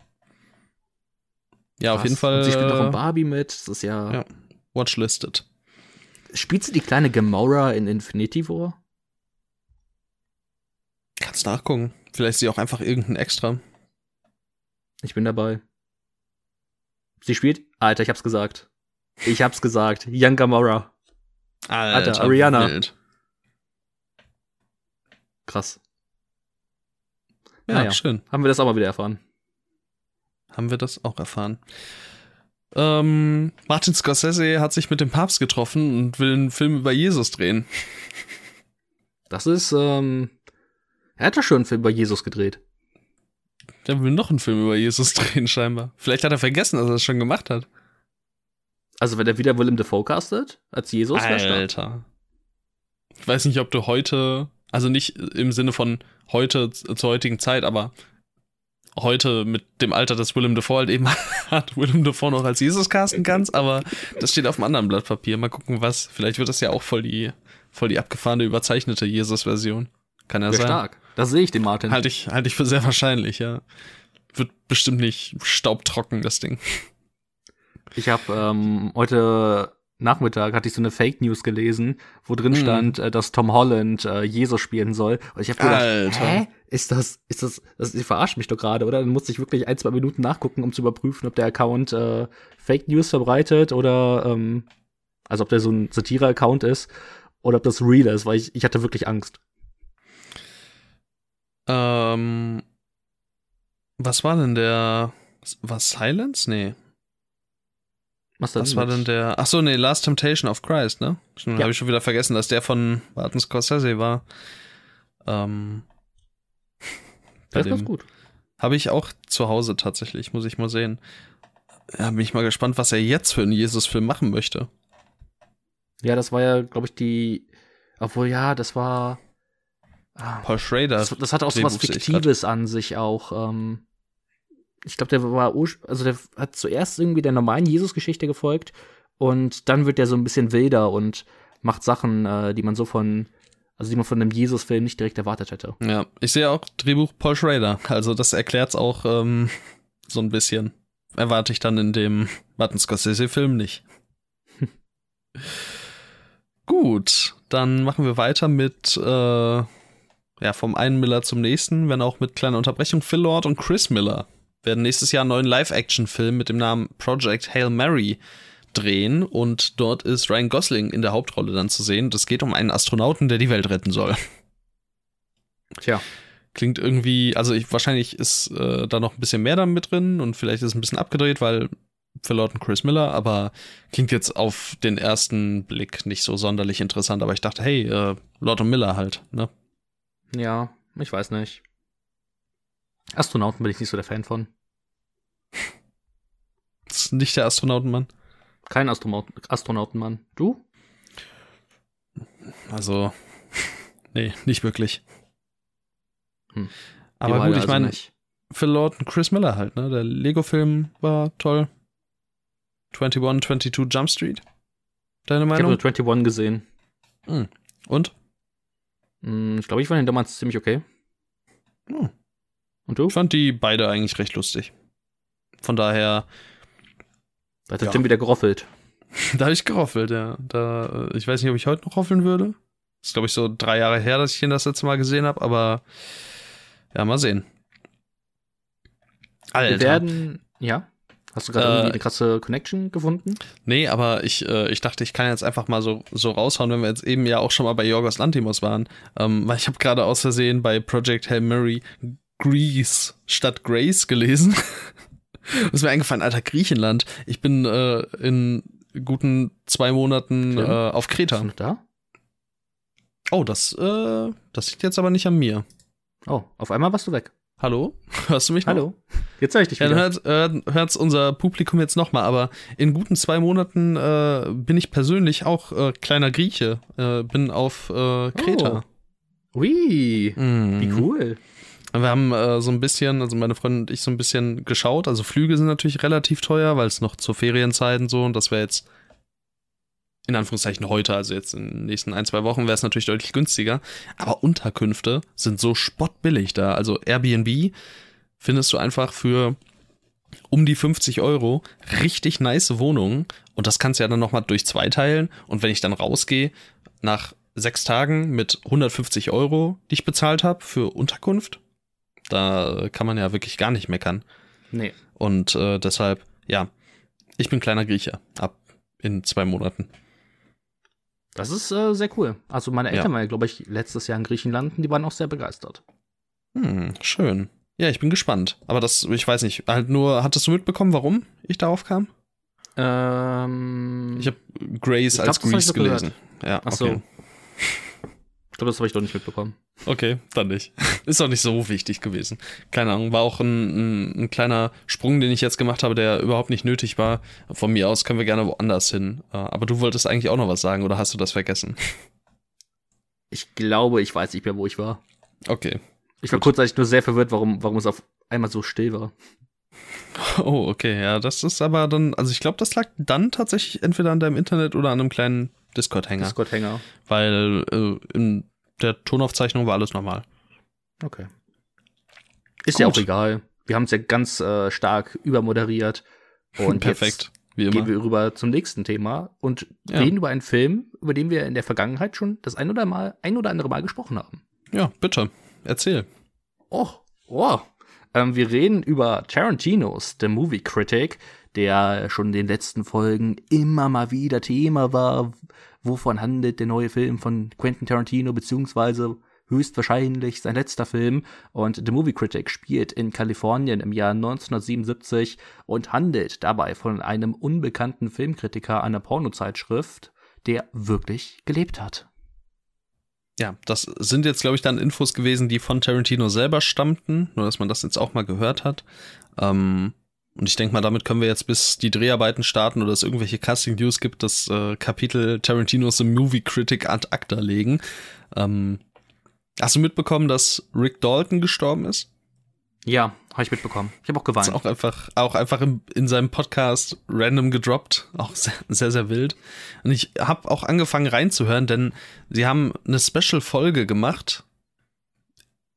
Ja, Krass. auf jeden Fall. Und sie spielt noch in Barbie mit. Das ist ja. Ja. Watchlisted. Spielt sie die kleine Gamora in Infinity War? Kannst nachgucken. Vielleicht ist sie auch einfach irgendein Extra. Ich bin dabei. Sie spielt. Alter, ich hab's gesagt. Ich hab's gesagt. Young Gamora. Alter, Alter Ariana. Wild. Krass. Ja, naja, schön. Haben wir das auch mal wieder erfahren. Haben wir das auch erfahren. Ähm, Martin Scorsese hat sich mit dem Papst getroffen und will einen Film über Jesus drehen. Das ist, ähm, er hat ja schon einen Film über Jesus gedreht. Der will noch einen Film über Jesus [laughs] drehen, scheinbar. Vielleicht hat er vergessen, dass er das schon gemacht hat. Also, wenn er wieder Willem Dafoe castet, als Jesus, Alter. Ich weiß nicht, ob du heute, also nicht im Sinne von heute, zur heutigen Zeit, aber heute mit dem Alter, das Willem Dafoe halt eben [laughs] hat, Willem Dafoe noch als Jesus casten kannst, aber das steht auf einem anderen Blatt Papier. Mal gucken, was. Vielleicht wird das ja auch voll die, voll die abgefahrene, überzeichnete Jesus-Version. Kann ja sein. stark. Das sehe ich den Martin. Halte ich, halte ich für sehr wahrscheinlich, ja. Wird bestimmt nicht staubtrocken, das Ding. Ich habe ähm, heute Nachmittag hatte ich so eine Fake News gelesen, wo drin mhm. stand, mm. dass Tom Holland äh, Jesus spielen soll. Und ich habe gedacht, Alter. hä? Ist das, ist das, das ihr verarscht mich doch gerade, oder? Dann musste ich wirklich ein, zwei Minuten nachgucken, um zu überprüfen, ob der Account äh, Fake News verbreitet oder, ähm, also ob der so ein Satire-Account ist oder ob das real ist, weil ich, ich hatte wirklich Angst. Ähm, was war denn der, war Silence? Nee. Was, Was war denn der? Ach so, nee, Last Temptation of Christ, ne? Ja. habe ich schon wieder vergessen, dass der von Martin Scorsese war. Ähm, das ist ganz gut. Habe ich auch zu Hause tatsächlich, muss ich mal sehen. Ja, bin ich mal gespannt, was er jetzt für einen Jesus-Film machen möchte. Ja, das war ja, glaube ich, die. Obwohl, ja, das war. Ah, Paul Schrader. Das, das hatte auch so was Fiktives an sich auch. Ähm, ich glaube, der war, also der hat zuerst irgendwie der normalen Jesus-Geschichte gefolgt und dann wird der so ein bisschen wilder und macht Sachen, äh, die man so von, also die man von einem Jesus-Film nicht direkt erwartet hätte. Ja, ich sehe auch Drehbuch Paul Schrader, also das erklärt's auch ähm, so ein bisschen. Erwarte ich dann in dem Martin Scorsese-Film nicht. [laughs] Gut, dann machen wir weiter mit äh, ja vom einen Miller zum nächsten, wenn auch mit kleiner Unterbrechung Phil Lord und Chris Miller werden nächstes Jahr einen neuen Live-Action-Film mit dem Namen Project Hail Mary drehen und dort ist Ryan Gosling in der Hauptrolle dann zu sehen. Das geht um einen Astronauten, der die Welt retten soll. Tja. Klingt irgendwie, also ich, wahrscheinlich ist äh, da noch ein bisschen mehr damit drin und vielleicht ist es ein bisschen abgedreht, weil verlorten Chris Miller, aber klingt jetzt auf den ersten Blick nicht so sonderlich interessant. Aber ich dachte, hey, äh, Lord und Miller halt, ne? Ja, ich weiß nicht. Astronauten bin ich nicht so der Fan von. Das ist nicht der Astronautenmann. Kein Astronauten Astronautenmann. Du? Also, nee, nicht wirklich. Hm. Aber gut, ich also meine, für Lord und Chris Miller halt, ne? Der Lego-Film war toll. 21, 22 Jump Street. Deine Ich habe Meinung? nur 21 gesehen. Hm. Und? Hm, Ich glaube, ich fand den damals ziemlich okay. Hm. Und du? Ich fand die beide eigentlich recht lustig. Von daher, Da hat der Ja. Tim wieder geroffelt. [laughs] da habe ich geroffelt, ja. Da, äh, ich weiß nicht, ob ich heute noch roffeln würde. ist, glaube ich, so drei Jahre her, dass ich ihn das letzte Mal gesehen habe, aber ja, mal sehen. Alter. Wir werden. Ja? Hast du gerade Äh, irgendwie eine krasse Connection gefunden? Nee, aber ich, äh, ich dachte, ich kann jetzt einfach mal so, so raushauen, wenn wir jetzt eben ja auch schon mal bei Yorgos Lantimos waren. Ähm, weil ich habe gerade aus Versehen bei Project Hail Mary Greece statt Grace gelesen. [laughs] Ist mir eingefallen, Alter, Griechenland. Ich bin äh, in guten zwei Monaten äh, auf Bist Kreta. du noch da? Oh, das, äh, das liegt jetzt aber nicht an mir. Oh, auf einmal warst du weg. Hallo? [laughs] Hörst du mich noch? Hallo? Jetzt höre ich dich Ja, dann wieder. hört, äh, hört's unser Publikum jetzt nochmal, aber in guten zwei Monaten äh, bin ich persönlich auch äh, kleiner Grieche. Äh, bin auf äh, Kreta. Ui, Mhm. wie cool. Wir haben äh, so ein bisschen, also meine Freundin und ich so ein bisschen geschaut. Also Flüge sind natürlich relativ teuer, weil es noch zur Ferienzeit und so und das wäre jetzt in Anführungszeichen heute, also jetzt in den nächsten ein, zwei Wochen wäre es natürlich deutlich günstiger. Aber Unterkünfte sind so spottbillig da. Also Airbnb findest du einfach für um die 50 Euro richtig nice Wohnungen und das kannst du ja dann nochmal durch zwei teilen und wenn ich dann rausgehe nach sechs Tagen mit 150 Euro, die ich bezahlt habe für Unterkunft, da kann man ja wirklich gar nicht meckern. Nee. Und äh, deshalb, ja, ich bin kleiner Grieche. Ab in zwei Monaten. Das ist äh, sehr cool. Also meine Eltern Ja. waren ja, glaube ich, letztes Jahr in Griechenland und die waren auch sehr begeistert. Hm, schön. Ja, ich bin gespannt. Aber das, ich weiß nicht, halt nur, hattest du mitbekommen, warum ich darauf kam? Ähm, Ich habe Grace Ich glaub, als Grease doch gehört. gelesen. Ja, Ach so. okay. ich glaube, das habe ich doch nicht mitbekommen. Okay, dann nicht. [laughs] Ist auch nicht so wichtig gewesen. Keine Ahnung, war auch ein, ein, ein kleiner Sprung, den ich jetzt gemacht habe, der überhaupt nicht nötig war. Von mir aus können wir gerne woanders hin. Äh, Aber du wolltest eigentlich auch noch was sagen oder hast du das vergessen? [laughs] Ich glaube, ich weiß nicht mehr, wo ich war. Okay. Ich war Gut. kurzzeitig nur sehr verwirrt, warum, warum es auf einmal so still war. [laughs] Oh, okay, ja, das ist aber dann, also ich glaube, das lag dann tatsächlich entweder an deinem Internet oder an einem kleinen Discord-Hänger, Discord-Hänger. weil äh, in der Tonaufzeichnung war alles normal. Okay. Ist ja Gut. auch egal. Wir haben es ja ganz äh, stark übermoderiert. [laughs] Und Perfekt, wie jetzt immer. gehen wir rüber zum nächsten Thema und Ja. reden über einen Film, über den wir in der Vergangenheit schon das ein oder, mal, ein oder andere Mal gesprochen haben. Ja, bitte, erzähl. Oh, oh. Ähm, wir reden über Tarantinos, The Movie Critic, der schon in den letzten Folgen immer mal wieder Thema war. Wovon handelt der neue Film von Quentin Tarantino, beziehungsweise höchstwahrscheinlich sein letzter Film. Und The Movie Critic spielt in Kalifornien im Jahr 1977 und handelt dabei von einem unbekannten Filmkritiker einer Pornozeitschrift, der wirklich gelebt hat. Ja, das sind jetzt, glaube ich, dann Infos gewesen, die von Tarantino selber stammten, nur dass man das jetzt auch mal gehört hat. Ähm, und ich denke mal, damit können wir jetzt, bis die Dreharbeiten starten oder es irgendwelche Casting News gibt, das äh, Kapitel Tarantinos The Movie Critic ad acta legen. Ähm, hast du mitbekommen, dass Rick Dalton gestorben ist? Ja, habe ich mitbekommen. Ich habe auch Das geweint. ist auch einfach, auch einfach in, in seinem Podcast random gedroppt. Auch sehr, sehr, sehr wild. Und ich habe auch angefangen reinzuhören, denn sie haben eine Special-Folge gemacht,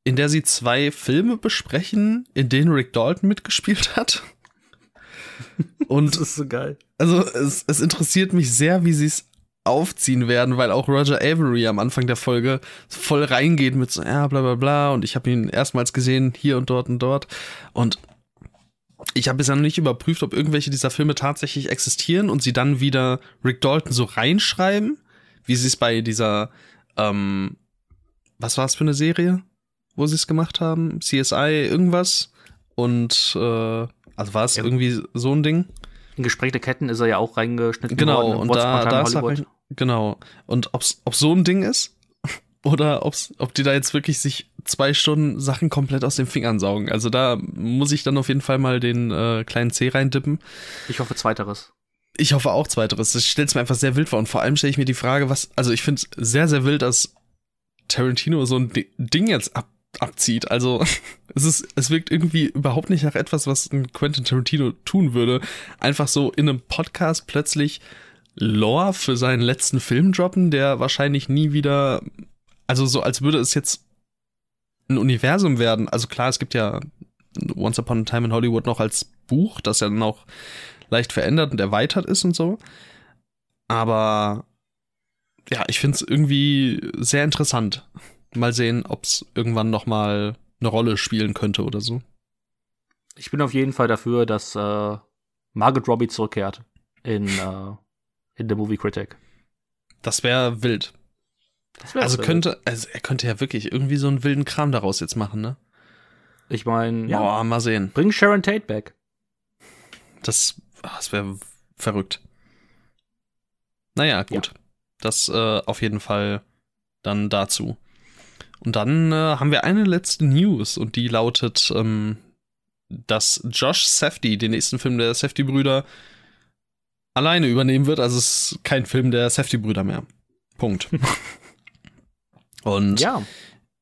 in der sie zwei Filme besprechen, in denen Rick Dalton mitgespielt hat. Und ist so geil. also es, es interessiert mich sehr, wie sie es aufziehen werden, weil auch Roger Avery am Anfang der Folge voll reingeht mit so, ja, bla bla bla. Und ich habe ihn erstmals gesehen, hier und dort und dort. Und ich habe bisher noch nicht überprüft, ob irgendwelche dieser Filme tatsächlich existieren und sie dann wieder Rick Dalton so reinschreiben, wie sie es bei dieser, ähm, was war es für eine Serie, wo sie es gemacht haben? CSI irgendwas? Und äh, also war es ja. irgendwie so ein Ding? In Gesprächte Ketten ist er ja auch reingeschnitten genau, worden. Und da, da ist er rein, genau. Und ob's, ob so ein Ding ist [laughs] oder ob's, ob die da jetzt wirklich sich zwei Stunden Sachen komplett aus den Fingern saugen. Also da muss ich dann auf jeden Fall mal den äh, kleinen C reindippen. Ich hoffe zweiteres. Ich hoffe auch zweiteres. Das stellt mir einfach sehr wild vor. Und vor allem stelle ich mir die Frage, was, also ich finde es sehr, sehr wild, dass Tarantino so ein Ding jetzt ab, abzieht. Also [laughs] es ist, es wirkt irgendwie überhaupt nicht nach etwas, was ein Quentin Tarantino tun würde. Einfach so in einem Podcast plötzlich Lore für seinen letzten Film droppen, der wahrscheinlich nie wieder, also so als würde es jetzt ein Universum werden. Also klar, es gibt ja Once Upon a Time in Hollywood noch als Buch, das ja dann auch leicht verändert und erweitert ist und so. Aber ja, ich finde es irgendwie sehr interessant. Mal sehen, ob es irgendwann noch mal eine Rolle spielen könnte oder so. Ich bin auf jeden Fall dafür, dass äh, Margaret Robbie zurückkehrt in, äh, in The Movie Critic. Das wäre wild. Das also könnte, also er könnte ja wirklich irgendwie so einen wilden Kram daraus jetzt machen, ne? Ich meine, ja. Boah, mal sehen. Bring Sharon Tate back. Das, das wäre verrückt. Naja, gut. Ja. Das äh, auf jeden Fall dann dazu. Und dann äh, haben wir eine letzte News und die lautet, ähm, dass Josh Safdie den nächsten Film der Safdie-Brüder alleine übernehmen wird. Also es ist kein Film der Safdie-Brüder mehr. Punkt. [laughs] und ja.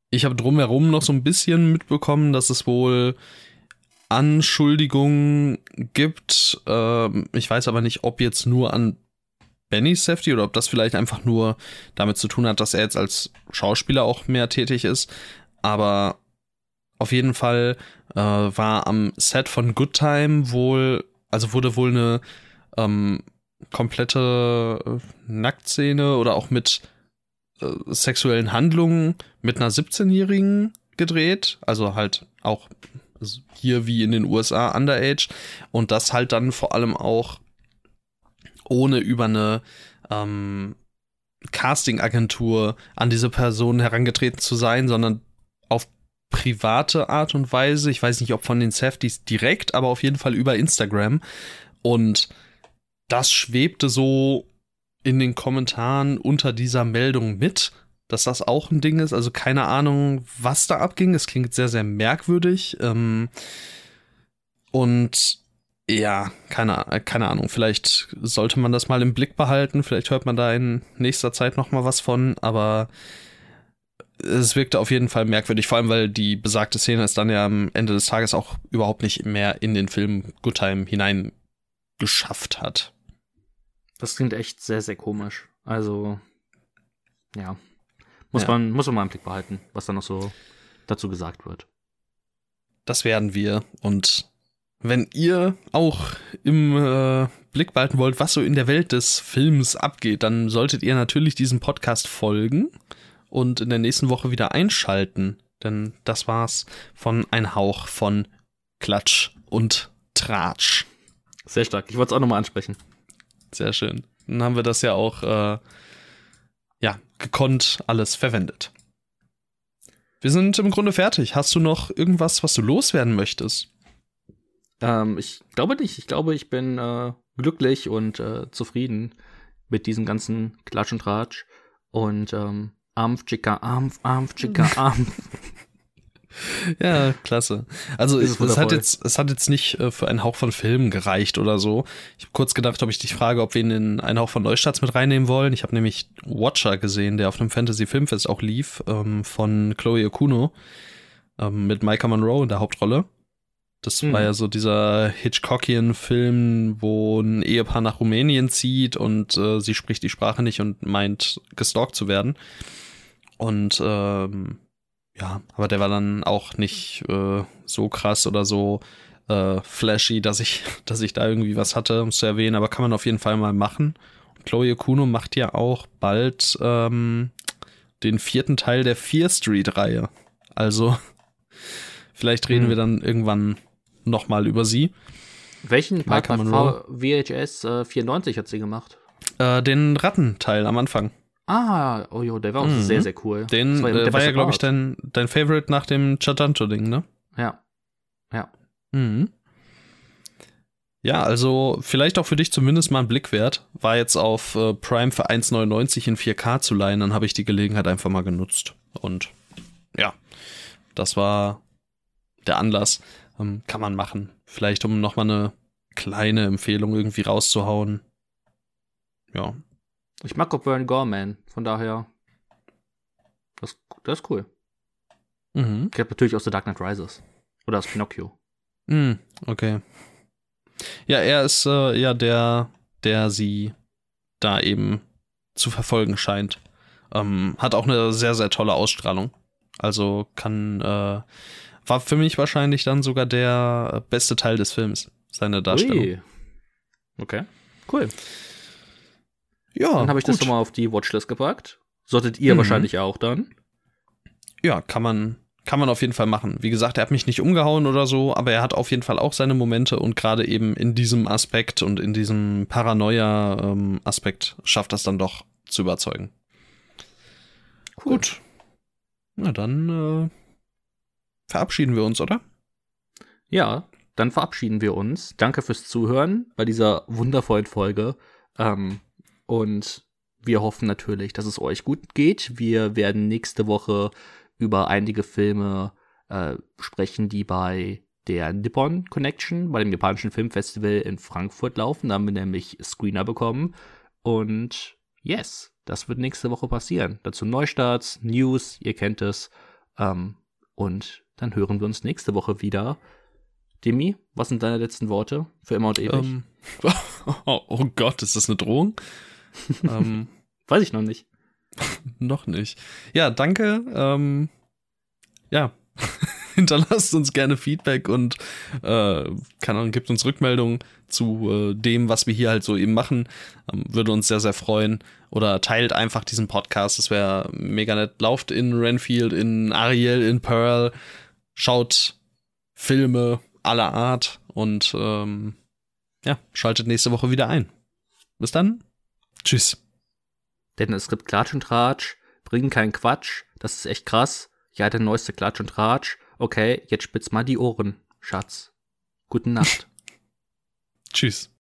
ich habe drumherum noch so ein bisschen mitbekommen, dass es wohl Anschuldigungen gibt. Ähm, ich weiß aber nicht, ob jetzt nur an Benny Safety oder ob das vielleicht einfach nur damit zu tun hat, dass er jetzt als Schauspieler auch mehr tätig ist. Aber auf jeden Fall äh, war am Set von Good Time wohl, also wurde wohl eine ähm, komplette äh, Nacktszene oder auch mit äh, sexuellen Handlungen mit einer 17-Jährigen gedreht. Also halt auch hier wie in den USA Underage. Und das halt dann vor allem auch ohne über eine ähm, Casting-Agentur an diese Person herangetreten zu sein, sondern auf private Art und Weise. Ich weiß nicht, ob von den Safeties direkt, aber auf jeden Fall über Instagram. Und das schwebte so in den Kommentaren unter dieser Meldung mit, dass das auch ein Ding ist. Also keine Ahnung, was da abging. Es klingt sehr, sehr merkwürdig. Ähm, und ja, keine, keine Ahnung. Vielleicht sollte man das mal im Blick behalten. Vielleicht hört man da in nächster Zeit noch mal was von. Aber es wirkte auf jeden Fall merkwürdig. Vor allem, weil die besagte Szene es dann ja am Ende des Tages auch überhaupt nicht mehr in den Film Good Time hinein geschafft hat. Das klingt echt sehr, sehr komisch. Also, ja. Muss, ja. Man, muss man mal im Blick behalten, was da noch so dazu gesagt wird. Das werden wir. Und wenn ihr auch im äh, Blick behalten wollt, was so in der Welt des Films abgeht, dann solltet ihr natürlich diesem Podcast folgen und in der nächsten Woche wieder einschalten. Denn das war's von Ein Hauch von Klatsch und Tratsch. Sehr stark. Ich wollte es auch nochmal ansprechen. Sehr schön. Dann haben wir das ja auch äh, ja, gekonnt alles verwendet. Wir sind im Grunde fertig. Hast du noch irgendwas, was du loswerden möchtest? Ähm, ich glaube nicht. Ich glaube, ich bin äh, glücklich und äh, zufrieden mit diesem ganzen Klatsch und Ratsch. Und ähm, Ampf, Chica, Ampf, Ampf, Chica, [laughs] Ampf. Ja, klasse. Also es, es, hat jetzt, es hat jetzt nicht äh, für einen Hauch von Filmen gereicht oder so. Ich habe kurz gedacht, ob ich dich frage, ob wir ihn in einen Hauch von Neustarts mit reinnehmen wollen. Ich habe nämlich Watcher gesehen, der auf einem Fantasy-Filmfest auch lief, ähm, von Chloe Okuno ähm, mit Micah Monroe in der Hauptrolle. Das mhm. war ja so dieser Hitchcockian-Film, wo ein Ehepaar nach Rumänien zieht und äh, sie spricht die Sprache nicht und meint, gestalkt zu werden. Und ähm, ja, aber der war dann auch nicht äh, so krass oder so äh, flashy, dass ich, [laughs] dass ich da irgendwie was hatte, um zu erwähnen, aber kann man auf jeden Fall mal machen. Und Chloe Kuno macht ja auch bald ähm, den vierten Teil der Fear Street-Reihe. Also, [laughs] vielleicht reden mhm. wir dann irgendwann nochmal über sie. Welchen Part bei VHS äh, 94 hat sie gemacht? Äh, den Rattenteil am Anfang. Ah, oh jo, der war auch mhm. sehr, sehr cool. Den war, äh, war ja, glaube ich, dein, dein Favorite nach dem Chatanto-Ding, ne? Ja. Ja. Mhm. Ja, also vielleicht auch für dich zumindest mal ein Blick wert. War jetzt auf äh, Prime für 1,99 in 4K zu leihen, dann habe ich die Gelegenheit einfach mal genutzt. Und ja, das war der Anlass. Ähm, kann man machen. Vielleicht um nochmal eine kleine Empfehlung irgendwie rauszuhauen. Ja. Ich mag auch Burn Gorman, von daher. Das, das ist cool. Mhm. Ich habe natürlich auch The Dark Knight Rises. Oder das Pinocchio. Mhm, okay. Ja, er ist äh, ja der, der sie da eben zu verfolgen scheint. Ähm, hat auch eine sehr, sehr tolle Ausstrahlung. Also kann, äh, war für mich wahrscheinlich dann sogar der beste Teil des Films, seine Darstellung. Ui. Okay, cool. Ja. Dann habe ich gut. das doch mal auf die Watchlist gepackt. Solltet ihr mhm. wahrscheinlich auch dann. Ja, kann man, kann man auf jeden Fall machen. Wie gesagt, er hat mich nicht umgehauen oder so, aber er hat auf jeden Fall auch seine Momente und gerade eben in diesem Aspekt und in diesem Paranoia-Aspekt ähm, schafft das dann doch zu überzeugen. Cool. Gut. Na dann äh, verabschieden wir uns, oder? Ja, dann verabschieden wir uns. Danke fürs Zuhören bei dieser wundervollen Folge. Ähm, und wir hoffen natürlich, dass es euch gut geht. Wir werden nächste Woche über einige Filme äh, sprechen, die bei der Nippon Connection, bei dem japanischen Filmfestival in Frankfurt laufen. Da haben wir nämlich Screener bekommen. Und yes, das wird nächste Woche passieren. Dazu Neustarts, News, ihr kennt es. Ähm, und dann hören wir uns nächste Woche wieder. Demi, was sind deine letzten Worte für immer und ewig? Um, ähm, [laughs] oh, oh, Gott, ist das eine Drohung? [laughs] ähm, Weiß ich noch nicht. [laughs] noch nicht. Ja, danke. Ähm, ja, hinterlasst uns gerne Feedback und äh, Ahnung, gibt uns Rückmeldungen zu äh, dem, was wir hier halt so eben machen. Ähm, würde uns sehr, sehr freuen. Oder teilt einfach diesen Podcast. Das wäre mega nett. Lauft in Renfield, in Ariel, in Pearl. Schaut Filme aller Art und ähm, ja, schaltet nächste Woche wieder ein. Bis dann. Tschüss. Denn es gibt Klatsch und Tratsch, bringen keinen Quatsch, das ist echt krass. Ja, der neueste Klatsch und Tratsch. Okay, jetzt spitz mal die Ohren, Schatz. Guten Nacht. [laughs] Tschüss.